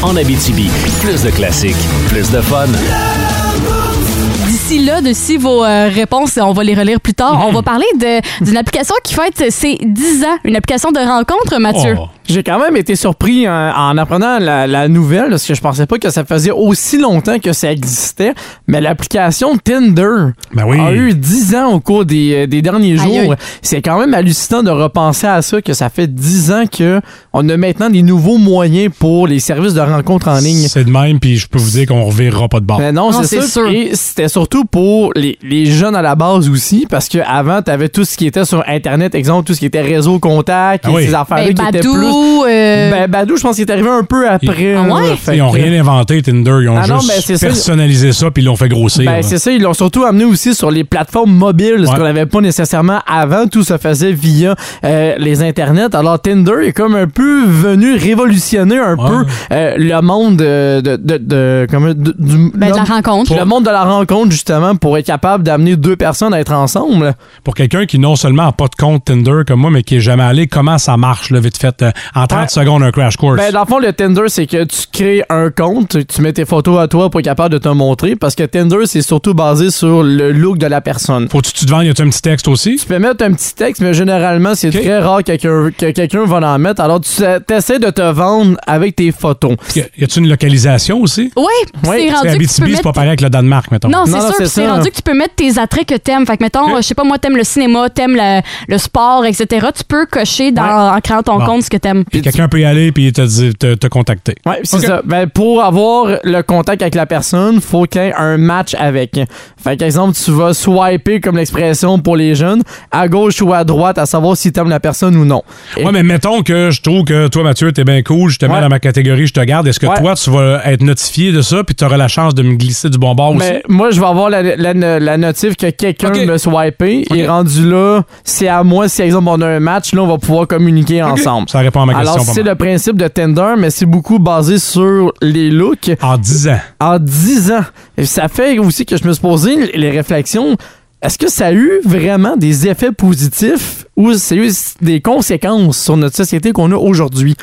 S2: En Abitibi, plus de classiques, plus de fun.
S3: D'ici là, d'ici vos euh, réponses, on va les relire plus tard. On va parler de- d'une application qui fête ses 10 ans. Une application de rencontre, Mathieu.
S4: Oh.
S5: J'ai quand même été surpris en, en apprenant la, la nouvelle, parce que je pensais pas que ça faisait aussi longtemps que ça existait. Mais l'application Tinder
S4: Ben oui.
S5: a eu 10 ans au cours des, euh, des derniers
S3: Aïe,
S5: jours. C'est quand même hallucinant de repenser à ça, que ça fait 10 ans que on a maintenant des nouveaux moyens pour les services de rencontre en ligne.
S4: C'est de même, puis je peux vous dire qu'on revirera pas de bord.
S5: Mais non,
S3: Non,
S5: c'est
S3: sûr.
S5: Et c'était surtout pour les, les jeunes à la base aussi, parce qu'avant, tu avais tout ce qui était sur Internet, exemple, tout ce qui était réseau contact,
S4: Ah
S5: et
S4: oui.
S5: ces affaires-là
S3: Ben,
S5: qui étaient plus.
S3: Badou, euh,
S5: Ben, Badou, je pense qu'il est arrivé un peu après.
S3: Ah ouais?
S5: là, fait
S4: Ils ont
S5: que-
S4: rien inventé, Tinder. Ils ont
S5: Ah non,
S4: juste
S5: mais c'est ça.
S4: personnalisé ça, puis ils l'ont fait grossir.
S5: Ben,
S4: là.
S5: c'est ça, ils l'ont surtout amené aussi sur les plateformes mobiles, ce
S4: Ouais.
S5: qu'on n'avait pas nécessairement avant. Tout se faisait via euh, les internets. Alors, Tinder est comme un peu venu révolutionner un
S4: Ouais.
S5: peu euh, le monde de, de, de, de- comment- de- du,
S3: ben, de la
S5: le-
S3: rencontre.
S5: le monde de la rencontre, justement, pour être capable d'amener deux personnes à être ensemble.
S4: Pour quelqu'un qui non seulement n'a pas de compte Tinder comme moi, mais qui est jamais allé, comment ça marche, là, vite fait, euh, en 30
S5: Ouais.
S4: secondes, un crash course?
S5: Ben, dans le fond, le Tinder, c'est que tu crées un compte, tu mets tes photos à toi pour être capable de te montrer, parce que Tinder, c'est surtout basé sur le look de la personne.
S4: Faut-tu que tu te vendes? Y a-tu un petit texte aussi?
S5: Tu peux mettre un petit texte, mais généralement, c'est très rare que quelqu'un que quelqu'un va en mettre. Alors, tu essaies de te vendre avec tes photos.
S4: Y a- Y a-tu une localisation aussi?
S3: Oui,
S5: Ouais,
S3: c'est rendu que tu peux
S4: Abitibi,
S3: mettre...
S4: pas pareil avec le Danemark, mettons.
S3: Non, c'est sûr.
S5: c'est
S3: puis C'est
S5: ça.
S3: rendu que tu peux mettre tes attraits que t'aimes. Fait que, mettons, je sais pas, moi, t'aimes le cinéma, t'aimes le, le sport, etc. Tu peux cocher dans,
S5: Ouais.
S3: en créant ton
S4: Bon.
S3: compte ce que t'aimes.
S4: Puis quelqu'un peut y aller puis te, te, te contacter.
S5: Ouais, c'est ça. Ben, pour avoir le contact avec la personne, faut qu'il y ait un match avec. Fait qu'exemple, tu vas swiper, comme l'expression pour les jeunes, à gauche ou à droite, à savoir si t'aimes la personne ou non. Et-
S4: Ouais, mais mettons que je trouve que toi, Mathieu, t'es bien cool, je te mets
S5: Ouais.
S4: dans ma catégorie, je te garde. Est-ce que
S5: Ouais.
S4: toi, tu vas être notifié de ça puis tu auras la chance de me glisser du bon bord aussi?
S5: Mais moi, je vais avoir la, la, la notif que quelqu'un me swipé.
S4: Ok.
S5: Et rendu là, c'est à moi, si exemple on a un match, là, on va pouvoir communiquer ensemble.
S4: Ça répond à ma question.
S5: Alors, c'est le principe de Tinder, mais c'est beaucoup basé sur les looks.
S4: En 10 ans.
S5: En 10 ans. Et ça fait aussi que je me suis posé les réflexions. Est-ce que ça a eu vraiment des effets positifs ou eu des conséquences sur notre société qu'on a aujourd'hui?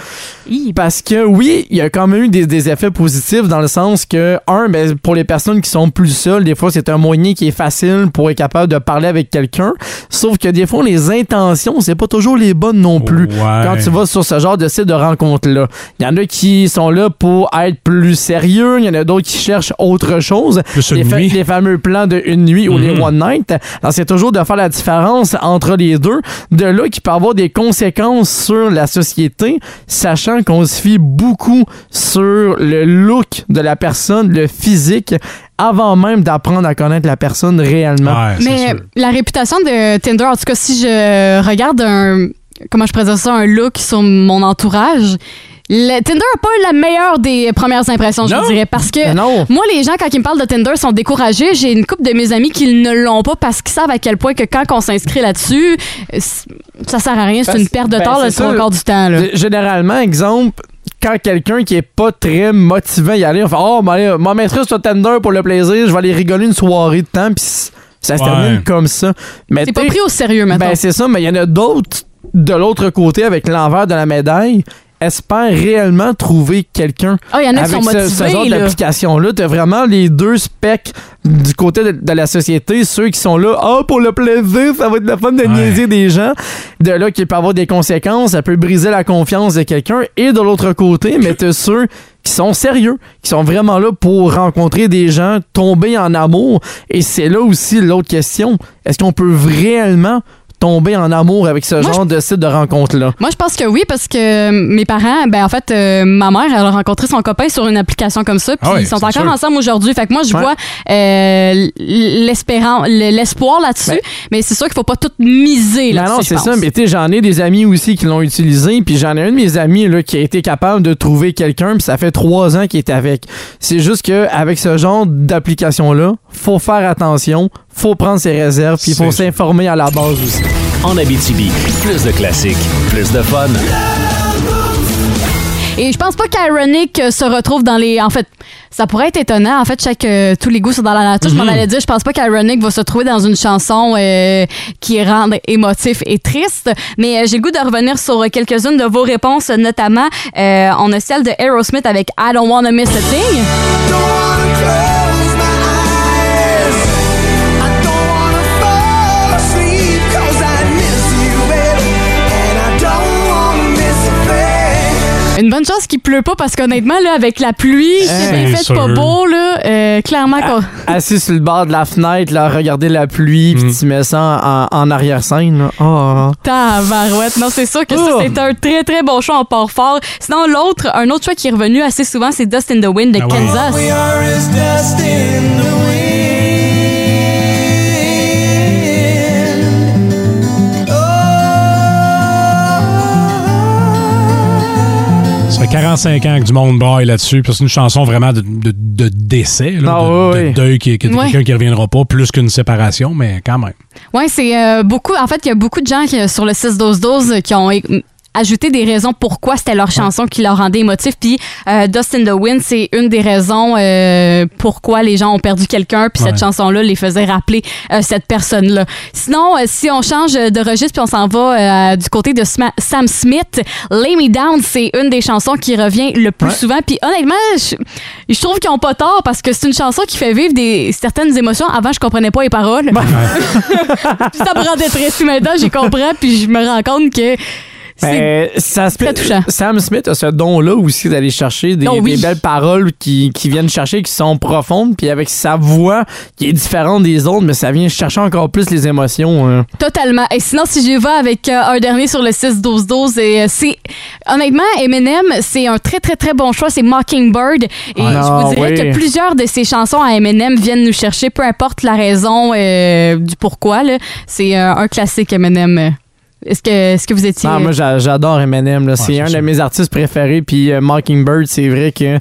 S5: Parce que oui, il y a quand même eu des, des effets positifs dans le sens que, un, ben, pour les personnes qui sont plus seules, des fois, c'est un moyen qui est facile pour être capable de parler avec quelqu'un. Sauf que des fois, les intentions, c'est pas toujours les bonnes non plus.
S4: Ouais.
S5: Quand tu vas sur ce genre de site de rencontre-là, il y en a qui sont là pour être plus sérieux, il y en a d'autres qui cherchent autre chose. Les, fa- les fameux plans de une nuit ou les
S4: Mhm.
S5: one night. Alors, c'est toujours de faire la différence entre les deux. De là qui peut avoir des conséquences sur la société, sachant qu'on se fie beaucoup sur le look de la personne, le physique, avant même d'apprendre à connaître la personne réellement.
S4: Ouais,
S3: Mais
S4: sûr.
S3: la réputation de Tinder, en tout cas, si je regarde un. Comment je dire ça, un look sur mon entourage, le Tinder n'a pas la meilleure des premières impressions, je
S5: Non.
S3: dirais. Parce que.
S5: Non.
S3: Moi, les gens, quand ils me parlent de Tinder, sont découragés. J'ai une couple de mes amis qui ne l'ont pas parce qu'ils savent à quel point que quand on s'inscrit là-dessus, ça sert à rien. C'est
S5: Ben,
S3: une perte de
S5: ben,
S3: temps
S5: ça.
S3: quarts du temps. Là.
S5: Généralement, exemple, quand quelqu'un qui est pas très motivant y aller, on fait Oh, m'en mettrai sur Tinder pour le plaisir, je vais aller rigoler une soirée de temps, puis Ça se
S4: Ouais.
S5: termine comme ça. Mais
S3: C'est pas pris au sérieux maintenant.
S5: ben, c'est ça, mais il y en a d'autres de l'autre côté avec l'envers de la médaille espèrent réellement trouver quelqu'un
S3: qui
S5: avec
S3: sont
S5: ce,
S3: motivés,
S5: ce genre
S3: là.
S5: d'application-là. T'as vraiment les deux specs du côté de, de la société, ceux qui sont là, ah, pour le plaisir, ça va être la fun de
S4: Ouais.
S5: niaiser des gens. De là, qui peut avoir des conséquences, ça peut briser la confiance de quelqu'un. Et de l'autre côté, mais t'as ceux qui sont sérieux, qui sont vraiment là pour rencontrer des gens, tomber en amour. Et c'est là aussi l'autre question. Est-ce qu'on peut réellement tomber en amour avec ce
S3: Moi,
S5: genre de site de rencontre-là?
S3: Moi, je pense que oui, parce que mes parents, ben en fait, euh, ma mère, elle a rencontré son copain sur une application comme ça, puis
S4: Ah oui,
S3: ils sont encore
S4: sûr.
S3: ensemble aujourd'hui. Fait que moi, je
S5: Ouais.
S3: vois euh, l'espérance, l'espoir là-dessus,
S5: Ben-
S3: mais c'est sûr qu'il faut pas tout miser
S5: Non,
S3: là-dessus.
S5: non,
S3: je
S5: c'est ça. Mais tu sais, j'en ai des amis aussi qui l'ont utilisé. Puis j'en ai un de mes amis là, qui a été capable de trouver quelqu'un. Puis ça fait trois ans qu'il est avec. C'est juste que avec ce genre d'application-là, faut faire attention, faut prendre ses réserves, puis il faut s'informer à la base aussi.
S2: En Abitibi, plus de classiques, plus de fun.
S3: Et je pense pas qu'Ironic euh, se retrouve dans les. En fait, ça pourrait être étonnant. En fait, chaque euh, tous les goûts sont dans la nature. Je
S5: Mhm.
S3: m'en allais dire, je pense pas qu'Ironic va se trouver dans une chanson euh, qui rend émotif et triste. Mais euh, j'ai le goût de revenir sur euh, quelques-unes de vos réponses, notamment euh, on a celle de Aerosmith avec I Don't Wanna Miss a Thing. Une bonne chance qu'il pleut pas parce qu'honnêtement, là, avec la pluie, c'est bien fait pas beau, là. euh, clairement, qu'on-
S5: Assis sur le bord de la fenêtre, là, regarder la pluie, puis tu mets ça en, en arrière-scène. là. Oh.
S3: Tabarouette. Non, c'est sûr que ça,
S5: Oh.
S3: c'est un très, très bon choix en port fort. Sinon, l'autre, un autre choix qui est revenu assez souvent, c'est Dust in the Wind de
S4: Ah oui.
S3: Kansas.
S4: Fait 45 ans que du monde braille là-dessus. Puis c'est une chanson vraiment de, de- de décès, là,
S5: Ah
S4: de,
S5: oui,
S4: de
S5: oui.
S4: deuil, qui, qui-
S3: Ouais.
S4: quelqu'un qui reviendra pas, plus qu'une séparation, mais quand même.
S3: Ouais, c'est euh, beaucoup. En fait, il y a beaucoup de gens qui, sur le 6-12-12 qui ont ajouté des raisons pourquoi c'était leur chanson qui leur rendait émotif. Puis euh, Dust in the Wind, c'est une des raisons euh, pourquoi les gens ont perdu quelqu'un. Puis cette
S4: Ouais.
S3: chanson-là les faisait rappeler euh, cette personne-là. Sinon, euh, si on change de registre puis on s'en va euh, du côté de Sma- Sam Smith, Lay Me Down, c'est une des chansons qui revient le plus
S5: Ouais.
S3: souvent. Puis honnêtement, je, je trouve qu'ils ont pas tort parce que c'est une chanson qui fait vivre des certaines émotions. Avant, je comprenais pas les paroles. Puis ça me rendait triste. Maintenant, j'y comprends, puis je me rends compte que
S5: Ben, ça se
S3: très touchant.
S5: Sam Smith a ce don-là aussi d'aller chercher des,
S3: Oh oui.
S5: des belles paroles qui, qui viennent chercher, qui sont profondes, puis avec sa voix qui est différente des autres, mais ça vient chercher encore plus les émotions. hein.
S3: totalement. Et sinon, si je vais avec euh, un dernier sur le 6-12-12, et, euh, c'est honnêtement, Eminem, c'est un très, très, très bon choix. C'est Mockingbird. Et
S5: Ah,
S3: je vous dirais
S5: oui.
S3: que plusieurs de ses chansons à Eminem viennent nous chercher, peu importe la raison euh, du pourquoi. C'est un classique, Eminem. Est-ce que, est-ce que vous étiez.
S5: Ah, moi, j'a- j'adore Eminem. c'est un de mes artistes préférés. Puis euh, Mockingbird, c'est vrai que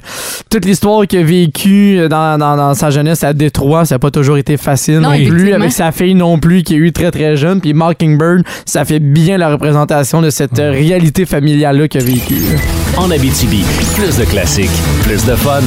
S5: toute l'histoire qu'il a vécue euh, dans, dans- dans sa jeunesse à Détroit, ça n'a pas toujours été facile
S3: Non,
S5: non, plus. Avec sa fille non plus, qui est eu très très jeune. Puis Mockingbird, ça fait bien la représentation de cette euh, réalité familiale-là qu'il a vécue.
S2: En Abitibi, plus de classiques, plus de fun.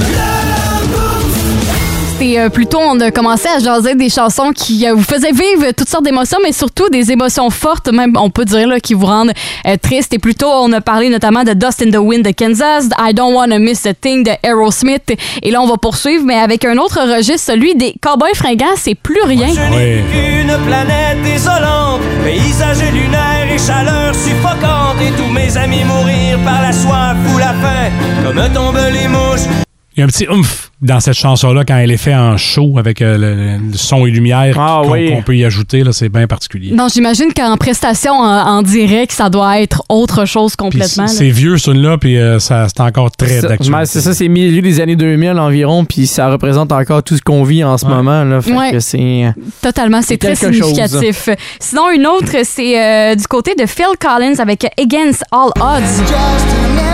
S3: C'était euh, plutôt, on a commencé à jaser des chansons qui euh, vous faisaient vivre toutes sortes d'émotions, mais surtout des émotions fortes, même on peut dire, là, qui vous rendent euh, triste. Et plutôt, on a parlé notamment de Dust in the Wind de Kansas, I Don't Wanna Miss a Thing de Aerosmith. Et là, on va poursuivre, mais avec un autre registre, celui des Cowboys fringants, c'est plus rien.
S4: Oui.
S8: Une planète désolante, paysage lunaire et chaleur suffocante, et tous mes amis mourir par la soif ou la faim, comme tombent les mouches.
S4: Il y a un petit oomph dans cette chanson-là quand elle est faite en show avec euh, le, le son et lumière
S5: Ah
S4: qu'on
S5: oui.
S4: peut y ajouter. là, C'est bien particulier.
S3: Non, j'imagine qu'en prestation en, en direct, ça doit être autre chose complètement.
S4: c'est vieux, ce là puis euh, ça, c'est encore très d'actualité.
S5: ouais, c'est ça, c'est milieu des années 2000 environ, puis ça représente encore tout ce qu'on vit en ce
S4: Ouais.
S5: moment. Là, fait
S3: Ouais.
S5: que c'est...
S3: Totalement, c'est très
S5: chose.
S3: significatif. Sinon, une autre, c'est euh, du côté de Phil Collins avec Against All Odds.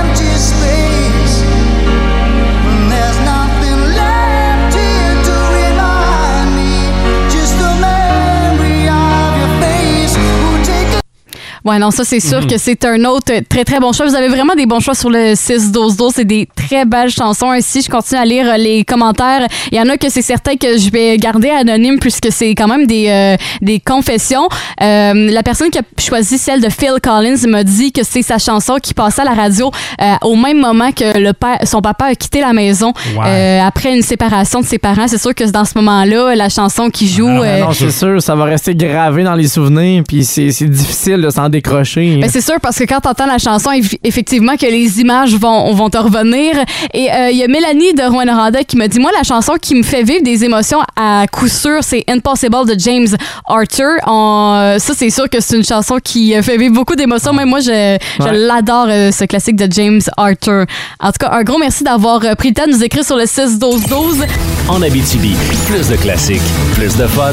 S3: Ouais, non, ça, c'est sûr
S4: Mhm.
S3: que c'est un autre très, très bon choix. Vous avez vraiment des bons choix sur le 6-12-12. C'est des très belles chansons. Ainsi, je continue à lire euh, les commentaires. Il y en a que c'est certain que je vais garder anonyme puisque c'est quand même des, euh, des confessions. Euh, la personne qui a choisi celle de Phil Collins m'a dit que c'est sa chanson qui passait à la radio euh, au même moment que le père, son papa a quitté la maison
S5: Ouais.
S3: euh, après une séparation de ses parents. C'est sûr que dans ce moment-là, la chanson qui joue...
S5: Ah,
S3: euh,
S5: non, c'est sûr, ça va rester gravé dans les souvenirs, puis c'est c'est difficile de s'en décrocher.
S3: Ben, c'est sûr parce que quand t'entends la chanson, eff- effectivement que les images vont, vont te revenir. Et euh, il y a Mélanie de Rouen-Noranda qui me dit moi la chanson qui me fait vivre des émotions à coup sûr c'est Impossible de James Arthur. On- euh, ça c'est sûr que c'est une chanson qui euh, fait vivre beaucoup d'émotions. Même moi je, je l'adore euh, ce classique de James Arthur. En tout cas un gros merci d'avoir pris le temps de nous écrire sur le 6 12 12.
S2: En Abitibi, plus de classiques, plus de fun.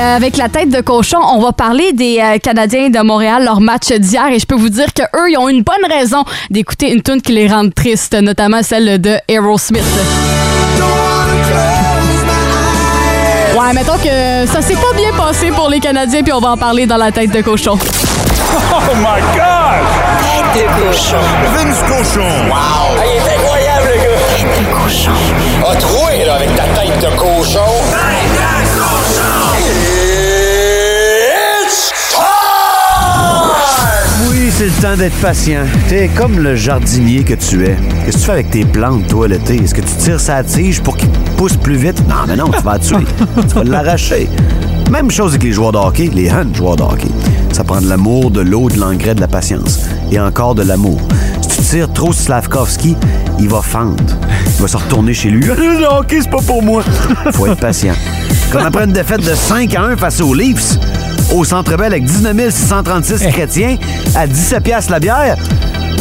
S3: Avec la tête de cochon, on va parler des euh, Canadiens de Montréal, leur match d'hier, et je peux vous dire que eux, ils ont une bonne raison d'écouter une tune qui les rend tristes, notamment celle de Aerosmith. Ouais, mettons que ça s'est pas bien passé pour les Canadiens, puis on va en parler dans la tête de cochon.
S9: Oh my God! Tête de cochon. Vince cochon. Wow!
S10: il est incroyable, le gars! Tête de cochon. A troué, là, avec ta tête de cochon.
S11: C'est le temps d'être patient. T'es comme le jardinier que tu es. Qu'est-ce que tu fais avec tes plantes, toi, l'été? Est-ce que tu tires sa tige pour qu'il pousse plus vite? Non, mais non, tu vas la tuer. tu vas l'arracher. Même chose avec les joueurs de hockey, les jeunes joueurs de hockey. Ça prend de l'amour, de l'eau, de l'engrais, de la patience. Et encore de l'amour. Si tu tires trop Slavkovski, il va fendre. Il va se retourner chez lui. Le hockey, c'est pas pour moi. Faut être patient. Comme après une défaite de 5 à 1 face aux Leafs, au Centre Bell avec 19 636 chrétiens à 17 piastres la bière.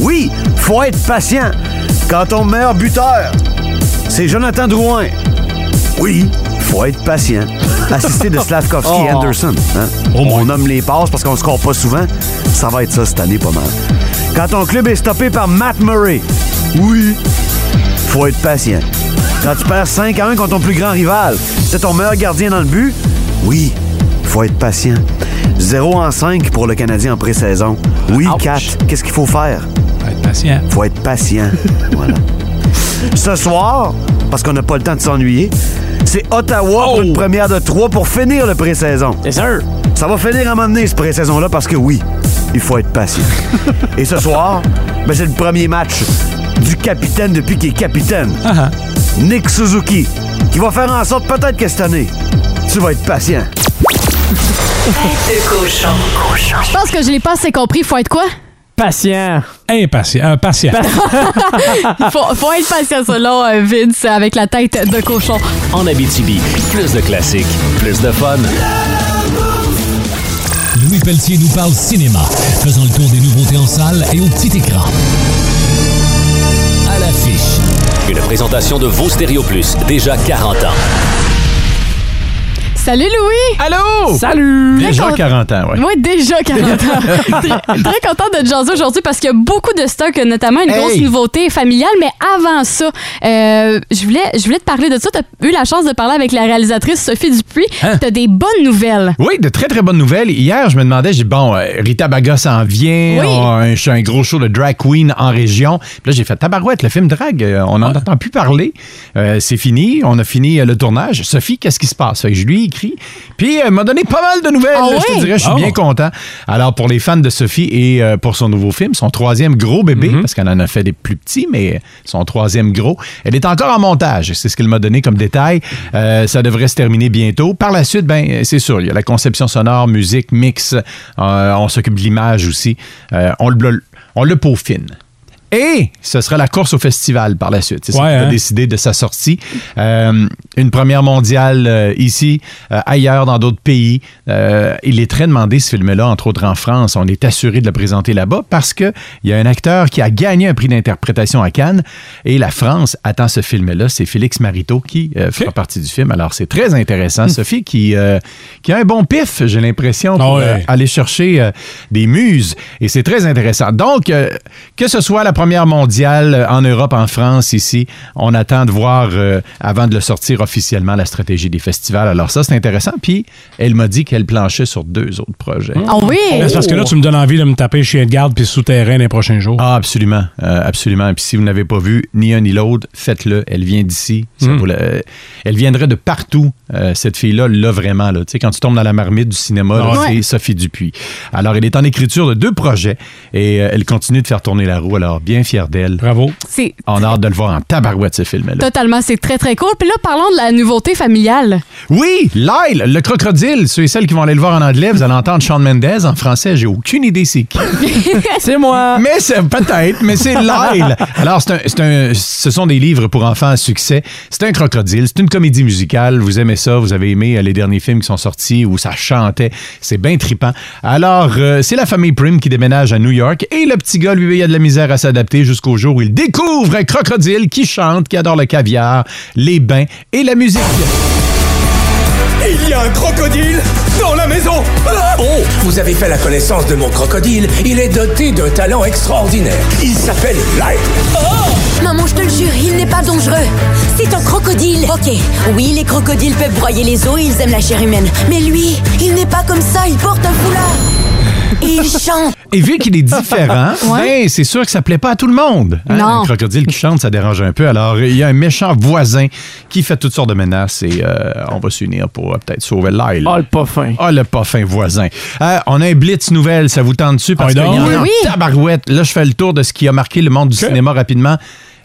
S11: Oui, faut être patient. Quand ton meilleur buteur, c'est Jonathan Drouin. Oui, faut être patient. Assisté de Slavkovski et
S9: Oh.
S11: Anderson. hein? On nomme les passes parce qu'on score pas souvent. Ça va être ça cette année pas mal. Quand ton club est stoppé par Matt Murray. Oui, faut être patient. Quand tu perds 5 à 1 contre ton plus grand rival, c'est ton meilleur gardien dans le but. Oui, faut être patient. 0 en 5 pour le Canadien en pré-saison. Oui, 4. Qu'est-ce qu'il faut faire?
S4: Faut être patient.
S11: Faut être patient. voilà. Ce soir, parce qu'on n'a pas le temps de s'ennuyer, c'est Ottawa pour une première de 3 pour finir le pré-saison.
S5: C'est sûr.
S11: Ça va finir à un moment donné, ce pré-saison-là, parce que oui, il faut être patient. Et ce soir, ben, c'est le premier match du capitaine depuis qu'il est capitaine. Nick Suzuki, qui va faire en sorte peut-être que cette année, tu vas être patient.
S1: Tête de cochon.
S3: Je pense que je l'ai pas assez compris. Faut être quoi?
S5: Patient.
S4: Impatient. euh, patient.
S3: faut, faut être patient selon euh, Vince avec la tête de cochon.
S2: En Abitibi, plus de classiques, plus de fun.
S12: Louis Pelletier nous parle cinéma, faisant le tour des nouveautés en salle et au petit écran. À l'affiche.
S2: Une présentation de vos Stéréo Plus, déjà 40 ans.
S3: Salut Louis!
S5: Allô!
S3: Salut!
S13: Déjà 40 ans, oui.
S3: Oui, déjà 40 ans. très, très content de te jaser aujourd'hui parce qu'il y a beaucoup de stocks, notamment une
S13: Hey!
S3: grosse nouveauté familiale. Mais avant ça, euh, je, voulais, je voulais te parler de ça. Tu as eu la chance de parler avec la réalisatrice Sophie Dupuis.
S13: Hein?
S3: Tu as des bonnes nouvelles.
S13: Oui, de très très bonnes nouvelles. Hier, je me demandais, j'ai dit, bon, euh, Rita Baga s'en vient,
S3: Oui.
S13: on je fais un gros show de drag queen en région. Puis là, j'ai fait tabarouette, le film drag, euh, on n'en entend plus parler. Euh, c'est fini, on a fini euh, le tournage. Sophie, qu'est-ce qui se passe? Je lui ai écrit. Puis elle m'a donné pas mal de nouvelles,
S3: Ah
S13: là, je te dirais, je suis
S4: Oh.
S13: bien content. Alors, pour les fans de Sophie et euh, pour son nouveau film, son troisième gros bébé, parce qu'elle en a fait des plus petits, mais son troisième gros, elle est encore en montage. C'est ce qu'elle m'a donné comme détail. Euh, ça devrait se terminer bientôt. Par la suite, ben, c'est sûr, il y a la conception sonore, musique, mix. Euh, on s'occupe de l'image aussi. Euh, on le, on le peaufine. Et ce sera la course au festival par la suite. C'est ça
S4: Ouais,
S13: qu'on a
S4: hein?
S13: décidé de sa sortie. Euh, une première mondiale euh, ici, euh, ailleurs dans d'autres pays. Il est très demandé ce film-là, entre autres en France. On est assuré de le présenter là-bas parce qu'il y a un acteur qui a gagné un prix d'interprétation à Cannes et la France attend ce film-là. C'est Félix Marito qui euh, fera partie du film. Alors c'est très intéressant. Sophie qui, qui a un bon pif, j'ai l'impression, pour
S4: Ah ouais.
S13: aller chercher des muses et c'est très intéressant. Donc, que ce soit la première mondiale euh, en Europe, en France, ici. On attend de voir, euh, avant de le sortir officiellement, la stratégie des festivals. Alors ça, c'est intéressant. Puis, elle m'a dit qu'elle planchait sur deux autres projets.
S3: Ah oui?
S4: Ben, c'est parce que là, tu me donnes envie de me taper chien de garde puis souterrain les prochains jours.
S13: Ah, absolument. Euh, absolument. Puis si vous n'avez pas vu ni un ni l'autre, faites-le. Elle vient d'ici.
S4: Mm.
S13: la- euh, Elle viendrait de partout, euh, cette fille-là, là, vraiment. Là. Tu sais, quand tu tombes dans la marmite du cinéma,
S3: Ouais.
S13: c'est Sophie Dupuis. Alors, elle est en écriture de deux projets et euh, elle continue de faire tourner la roue. Alors, bien fière d'elle.
S4: Bravo.
S3: C'est
S13: On a hâte de le voir en tabarouette, ce film-là.
S3: totalement, c'est très, très cool. Puis là, parlons de la nouveauté familiale.
S13: Oui, Lyle, le crocodile. Ceux et celles qui vont aller le voir en anglais, vous allez entendre Sean Mendes. En français, j'ai aucune idée c'est qui.
S5: c'est moi.
S13: Mais c'est peut-être, mais c'est Lyle. Alors, c'est un, c'est un- ce sont des livres pour enfants à succès. C'est un crocodile, c'est une comédie musicale. Vous aimez ça, vous avez aimé euh, les derniers films qui sont sortis où ça chantait. C'est bien trippant. Alors, euh, c'est la famille Prim qui déménage à New York et le petit gars, lui, il a de la misère à s'adapter jusqu'au jour où il découvre un crocodile qui chante, qui adore le caviar, les bains et la musique.
S14: Il y a un crocodile dans la maison Ah Oh, vous avez fait la connaissance de mon crocodile. Il est doté d'un talent extraordinaire. Il s'appelle Lyle.
S15: Maman, je te le jure, il n'est pas dangereux. C'est un crocodile. Ok, oui, les crocodiles peuvent broyer les os et ils aiment la chair humaine. Mais lui, il n'est pas comme ça, il porte un foulard. Et il chante.
S13: Et vu qu'il est différent, ben, c'est sûr que ça plaît pas à tout le monde. hein.
S15: Non.
S13: Un crocodile qui chante, ça dérange un peu. Alors, il y a un méchant voisin qui fait toutes sortes de menaces et euh, on va s'unir pour euh, peut-être sauver Lyle.
S5: Ah, le pas fin.
S13: Ah, le pas fin voisin. Euh, on a un blitz nouvelle, ça vous tente dessus? Parce
S4: Ah,
S13: qu'il y en
S4: donc.
S13: a en
S4: Oui, oui.
S13: tabarouette. Là, je fais le tour de ce qui a marqué le monde du cinéma rapidement.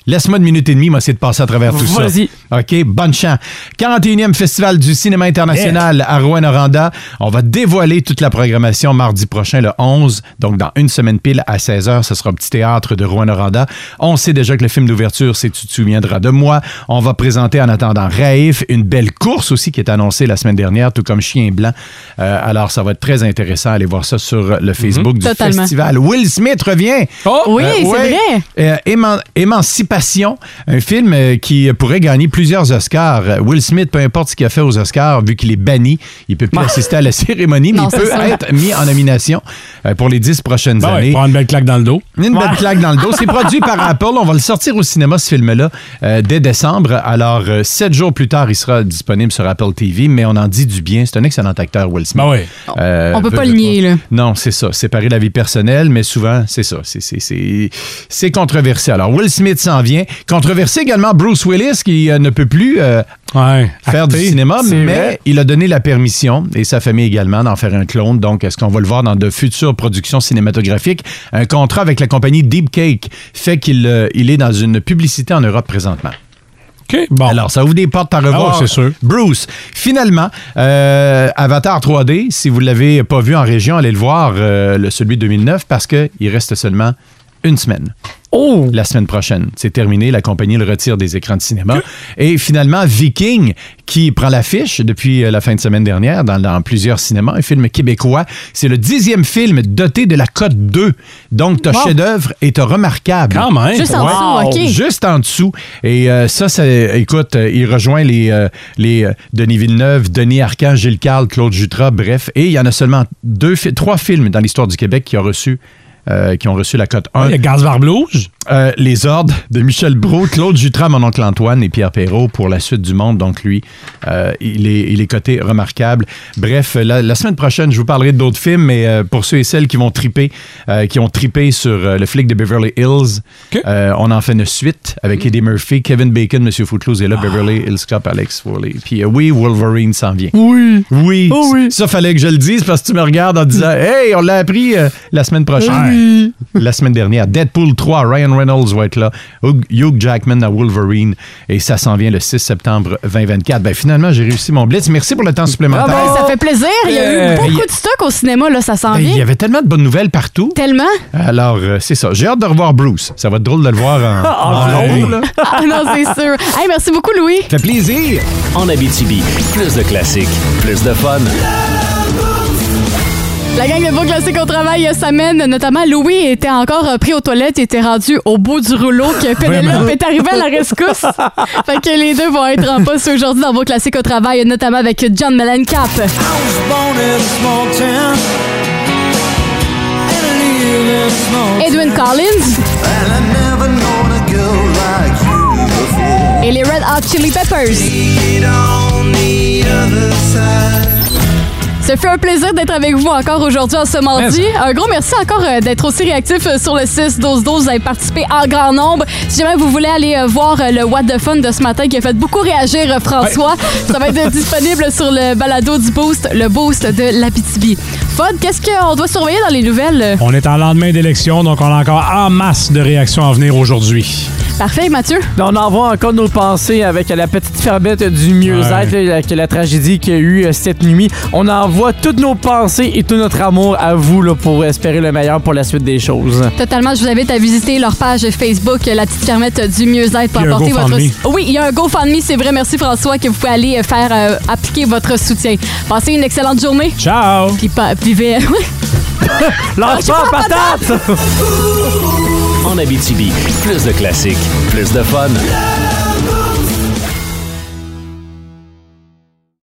S13: Laisse-moi une minute et demie, moi, essayer de passer à travers tout ça.
S5: Vas-y.
S13: OK, bonne chance. 41e Festival du cinéma international à Rouen-Noranda. On va dévoiler toute la programmation mardi prochain, le 11. Donc, dans une semaine pile à 16h, ce sera au petit théâtre de Rouen-Noranda. On sait déjà que le film d'ouverture, c'est Tu te souviendras de moi. On va présenter en attendant Raif, une belle course aussi qui est annoncée la semaine dernière, tout comme Chien Blanc. Euh, alors, ça va être très intéressant. Allez voir ça sur le Facebook du
S3: Totalement.
S13: festival. Will Smith revient.
S3: Oui, c'est
S13: ouais.
S3: vrai.
S13: Euh, Éman- Émancipation, un film euh, qui pourrait gagner plusieurs Oscars. Will Smith, peu importe ce qu'il a fait aux Oscars, vu qu'il est banni, il peut plus assister à la cérémonie, mais
S3: Non,
S13: il peut
S3: ça.
S13: être mis en nomination euh, pour les dix prochaines
S4: Ben ouais,
S13: années.
S4: prendre une belle claque dans le dos.
S13: Une belle claque dans le dos. C'est produit par Apple. On va le sortir au cinéma, ce film-là, euh, dès décembre. Alors, euh, sept jours plus tard, il sera disponible sur Apple TV, mais on en dit du bien. C'est un excellent acteur, Will Smith.
S4: Ben ouais.
S13: Euh,
S3: On peut pas le nier, là.
S13: Non, c'est ça. Séparer la vie personnelle, mais souvent, c'est ça. C'est- c'est- C'est c'est controversé. Alors, Will Smith s'en vient. Controversé également Bruce Willis, qui euh, ne peut plus euh,
S4: Ouais,
S13: faire du cinéma, mais
S5: vrai.
S13: il a donné la permission, et sa famille également, d'en faire un clone. Donc, est-ce qu'on va le voir dans de futures productions cinématographiques? Un contrat avec la compagnie Deep Cake fait qu'il euh, il est dans une publicité en Europe présentement.
S4: OK, bon.
S13: Alors, ça ouvre des portes à revoir.
S4: Ah ouais, c'est sûr.
S13: Bruce, finalement, euh, Avatar 3D, si vous ne l'avez pas vu en région, allez le voir, euh, le, celui de 2009, parce qu'il reste seulement une semaine.
S5: Oh!
S13: La semaine prochaine. C'est terminé. La compagnie le retire des écrans de cinéma. Et finalement, Viking, qui prend l'affiche depuis euh, la fin de semaine dernière dans, dans plusieurs cinémas, un film québécois. C'est le dixième film doté de la cote 2. Donc,
S3: Wow.
S13: chef-d'œuvre t'as remarquable.
S4: Quand même.
S3: Juste en
S5: Wow.
S3: dessous, OK.
S13: Juste en dessous. Et euh, ça, ça, écoute, euh, il rejoint les, euh, les Denis Villeneuve, Denis Arcand, Gilles Carle, Claude Jutras, bref. Et il y en a seulement deux, trois films dans l'histoire du Québec qui ont reçu, euh, qui ont reçu la cote 1.
S4: Il y a Gaspard Blues.
S13: Euh, les ordres de Michel Brault, Claude Jutras, mon oncle Antoine et Pierre Perrault pour la suite du monde. Donc, lui, euh, il, est, il est coté remarquable. Bref, la, la semaine prochaine, je vous parlerai d'autres films, mais pour ceux et celles qui vont triper, qui ont tripé sur le flic de Beverly Hills, on en fait une suite avec Eddie Murphy, Kevin Bacon, Monsieur Footloose et là, Beverly Hills Cop, Alex Foley. Puis oui, Wolverine s'en vient.
S5: Oui.
S13: Oui,
S5: Oh oui.
S13: ça fallait que je le dise parce que tu me regardes en disant Hey, on l'a appris la semaine prochaine. La semaine dernière. Deadpool 3, Ryan Reynolds va être là. Hugh Jackman à Wolverine. Et ça s'en vient le 6 septembre 2024. Ben finalement, j'ai réussi mon blitz. Merci pour le temps supplémentaire.
S3: Ben, ça fait plaisir. Il y a eu
S13: Euh,
S3: beaucoup de stock au cinéma, là, ça s'en
S13: Ben, il y
S3: vient.
S13: avait tellement de bonnes nouvelles partout.
S3: Tellement.
S13: Alors, euh, c'est ça. J'ai hâte de revoir Bruce. Ça va être drôle de le voir en, en long, là.
S3: Ah non, c'est sûr. Hey, merci beaucoup, Louis.
S13: Ça fait plaisir.
S2: En Abitibi, plus de classiques, plus de fun.
S3: La gang de Beau Classique au travail euh, s'amène, notamment Louis était encore euh, pris aux toilettes, il était rendu au bout du rouleau que Pénélope est arrivée à la rescousse. fait que les deux vont être en poste aujourd'hui dans Beau Classique au travail, notamment avec John Mellencamp. Edwin Collins. Et les Red Hot Chili Peppers. Ça fait un plaisir d'être avec vous encore aujourd'hui en ce mardi. Un gros merci encore euh, d'être aussi réactif euh, sur le 6-12-12. Vous avez participé en grand nombre. Si jamais vous voulez aller euh, voir le What the Fun de ce matin qui a fait beaucoup réagir François, ça va être disponible sur le balado du Boost, le Boost de l'Abitibi. Fod, qu'est-ce qu'on doit surveiller dans les nouvelles?
S4: On est en lendemain d'élection, donc on a encore en masse de réactions à venir aujourd'hui.
S3: Parfait, Mathieu.
S5: On envoie encore nos pensées avec la petite ferbette du mieux-être,
S4: Ouais.
S5: que la tragédie qu'il y a eu cette nuit. On envoie toutes nos pensées et tout notre amour à vous là, pour espérer le meilleur pour la suite des choses.
S3: Totalement, je vous invite à visiter leur page Facebook, La Petite Fermette du Mieux-être, pour apporter votre. Oui, il y a un GoFundMe, c'est vrai. Merci François, que vous pouvez aller faire euh, appliquer votre soutien. Passez une excellente journée.
S4: Ciao!
S3: Puis pas, vivez.
S5: Lâche pas, patate!
S2: En Abitibi, plus de classiques, plus de fun.